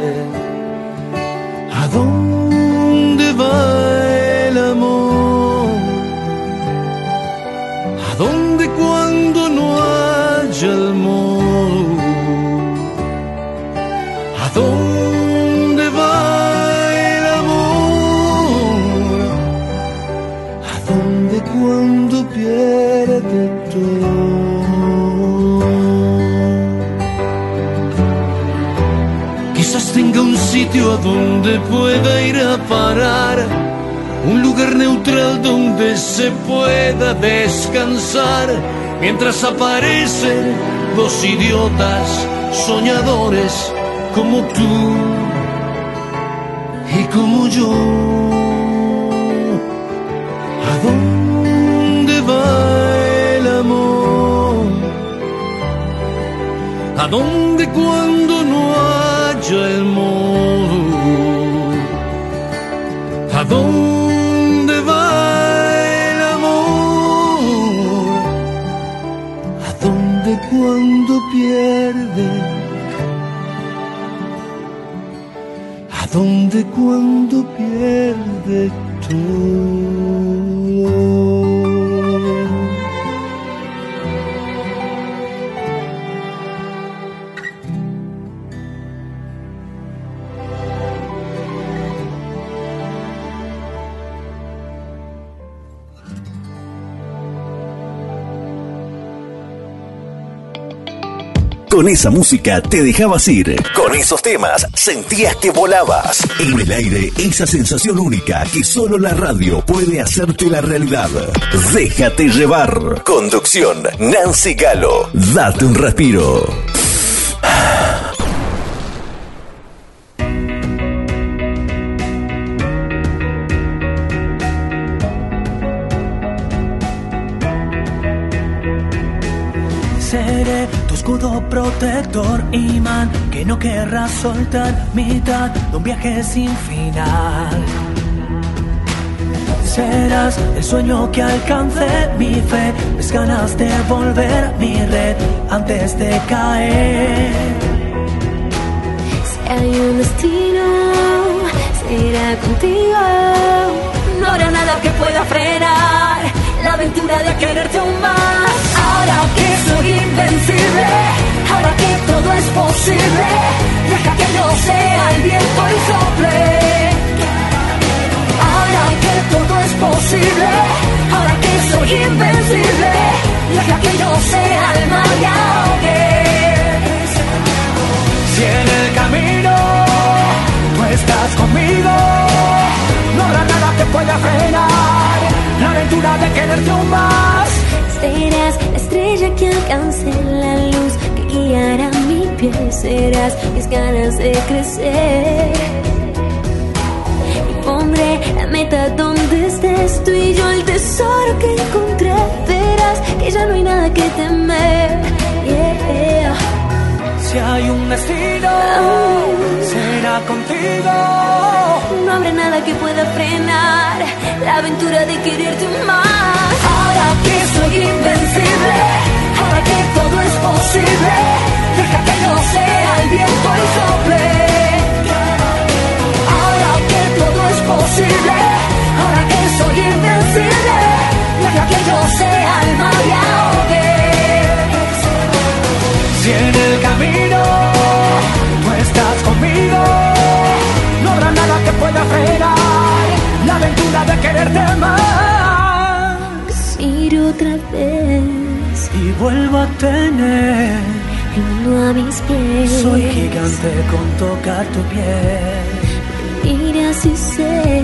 a donde pueda ir a parar un lugar neutral donde se pueda descansar mientras aparecen dos idiotas soñadores como tú y como yo. ¿A dónde va el amor? ¿A dónde cuando no haya el modo? Dónde va el amor? ¿A dónde cuando pierde? ¿A dónde cuando pierde todo? Con esa música te dejabas ir. Con esos temas sentías que volabas. En el aire, esa sensación única que solo la radio puede hacerte la realidad. Déjate llevar. Conducción, Nancy Galo. Date un respiro. Protector, imán, que no querrás soltar, mitad de un viaje sin final. Serás el sueño que alcance mi fe, mis ganas de volver mi red antes de caer. Si hay un destino, será contigo. No habrá nada que pueda frenar la aventura de quererte aún más. Ahora que soy invencible, ahora que todo es posible, deja que no sea el viento y sople. Ahora que todo es posible, ahora que soy invencible, deja que no sea el mar y ahogue. Si en el camino tú estás conmigo, no habrá nada que pueda frenar la aventura de quererte aún más. Serás la estrella que alcance la luz guiará mi pie. Serás mis ganas de crecer. Y pondré la meta donde estés tú y yo, el tesoro que encontré. Verás que ya no hay nada que temer. Yeah. Si hay un destino, será contigo. No habrá nada que pueda frenar la aventura de quererte más. Ahora que soy invencible, ahora que deja que no sea el viento y sople. Ahora que todo es posible, ahora que soy invencible, deja que yo sea el mar y ahogue. Si en el camino tú estás conmigo, no habrá nada que pueda frenar la aventura de quererte más. Ir otra vez Y vuelvo a tener mundo a mis pies. Soy gigante con tocar tu piel. Mira si sé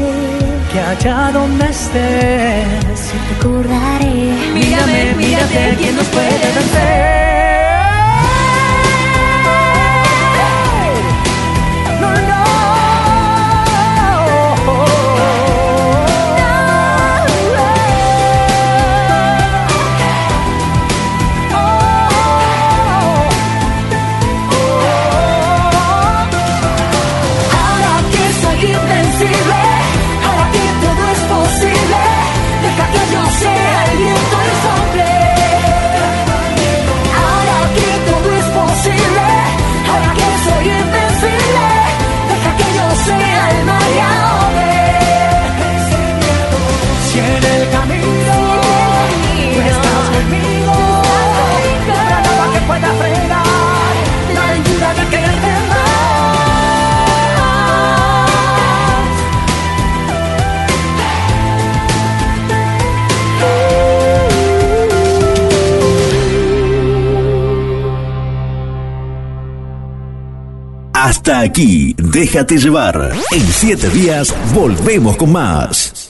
Que allá donde estés, recordaré. mírame, mírate, ¿quién nos puede vencer? Sea el viento Hasta aquí, déjate llevar. En siete días volvemos con más.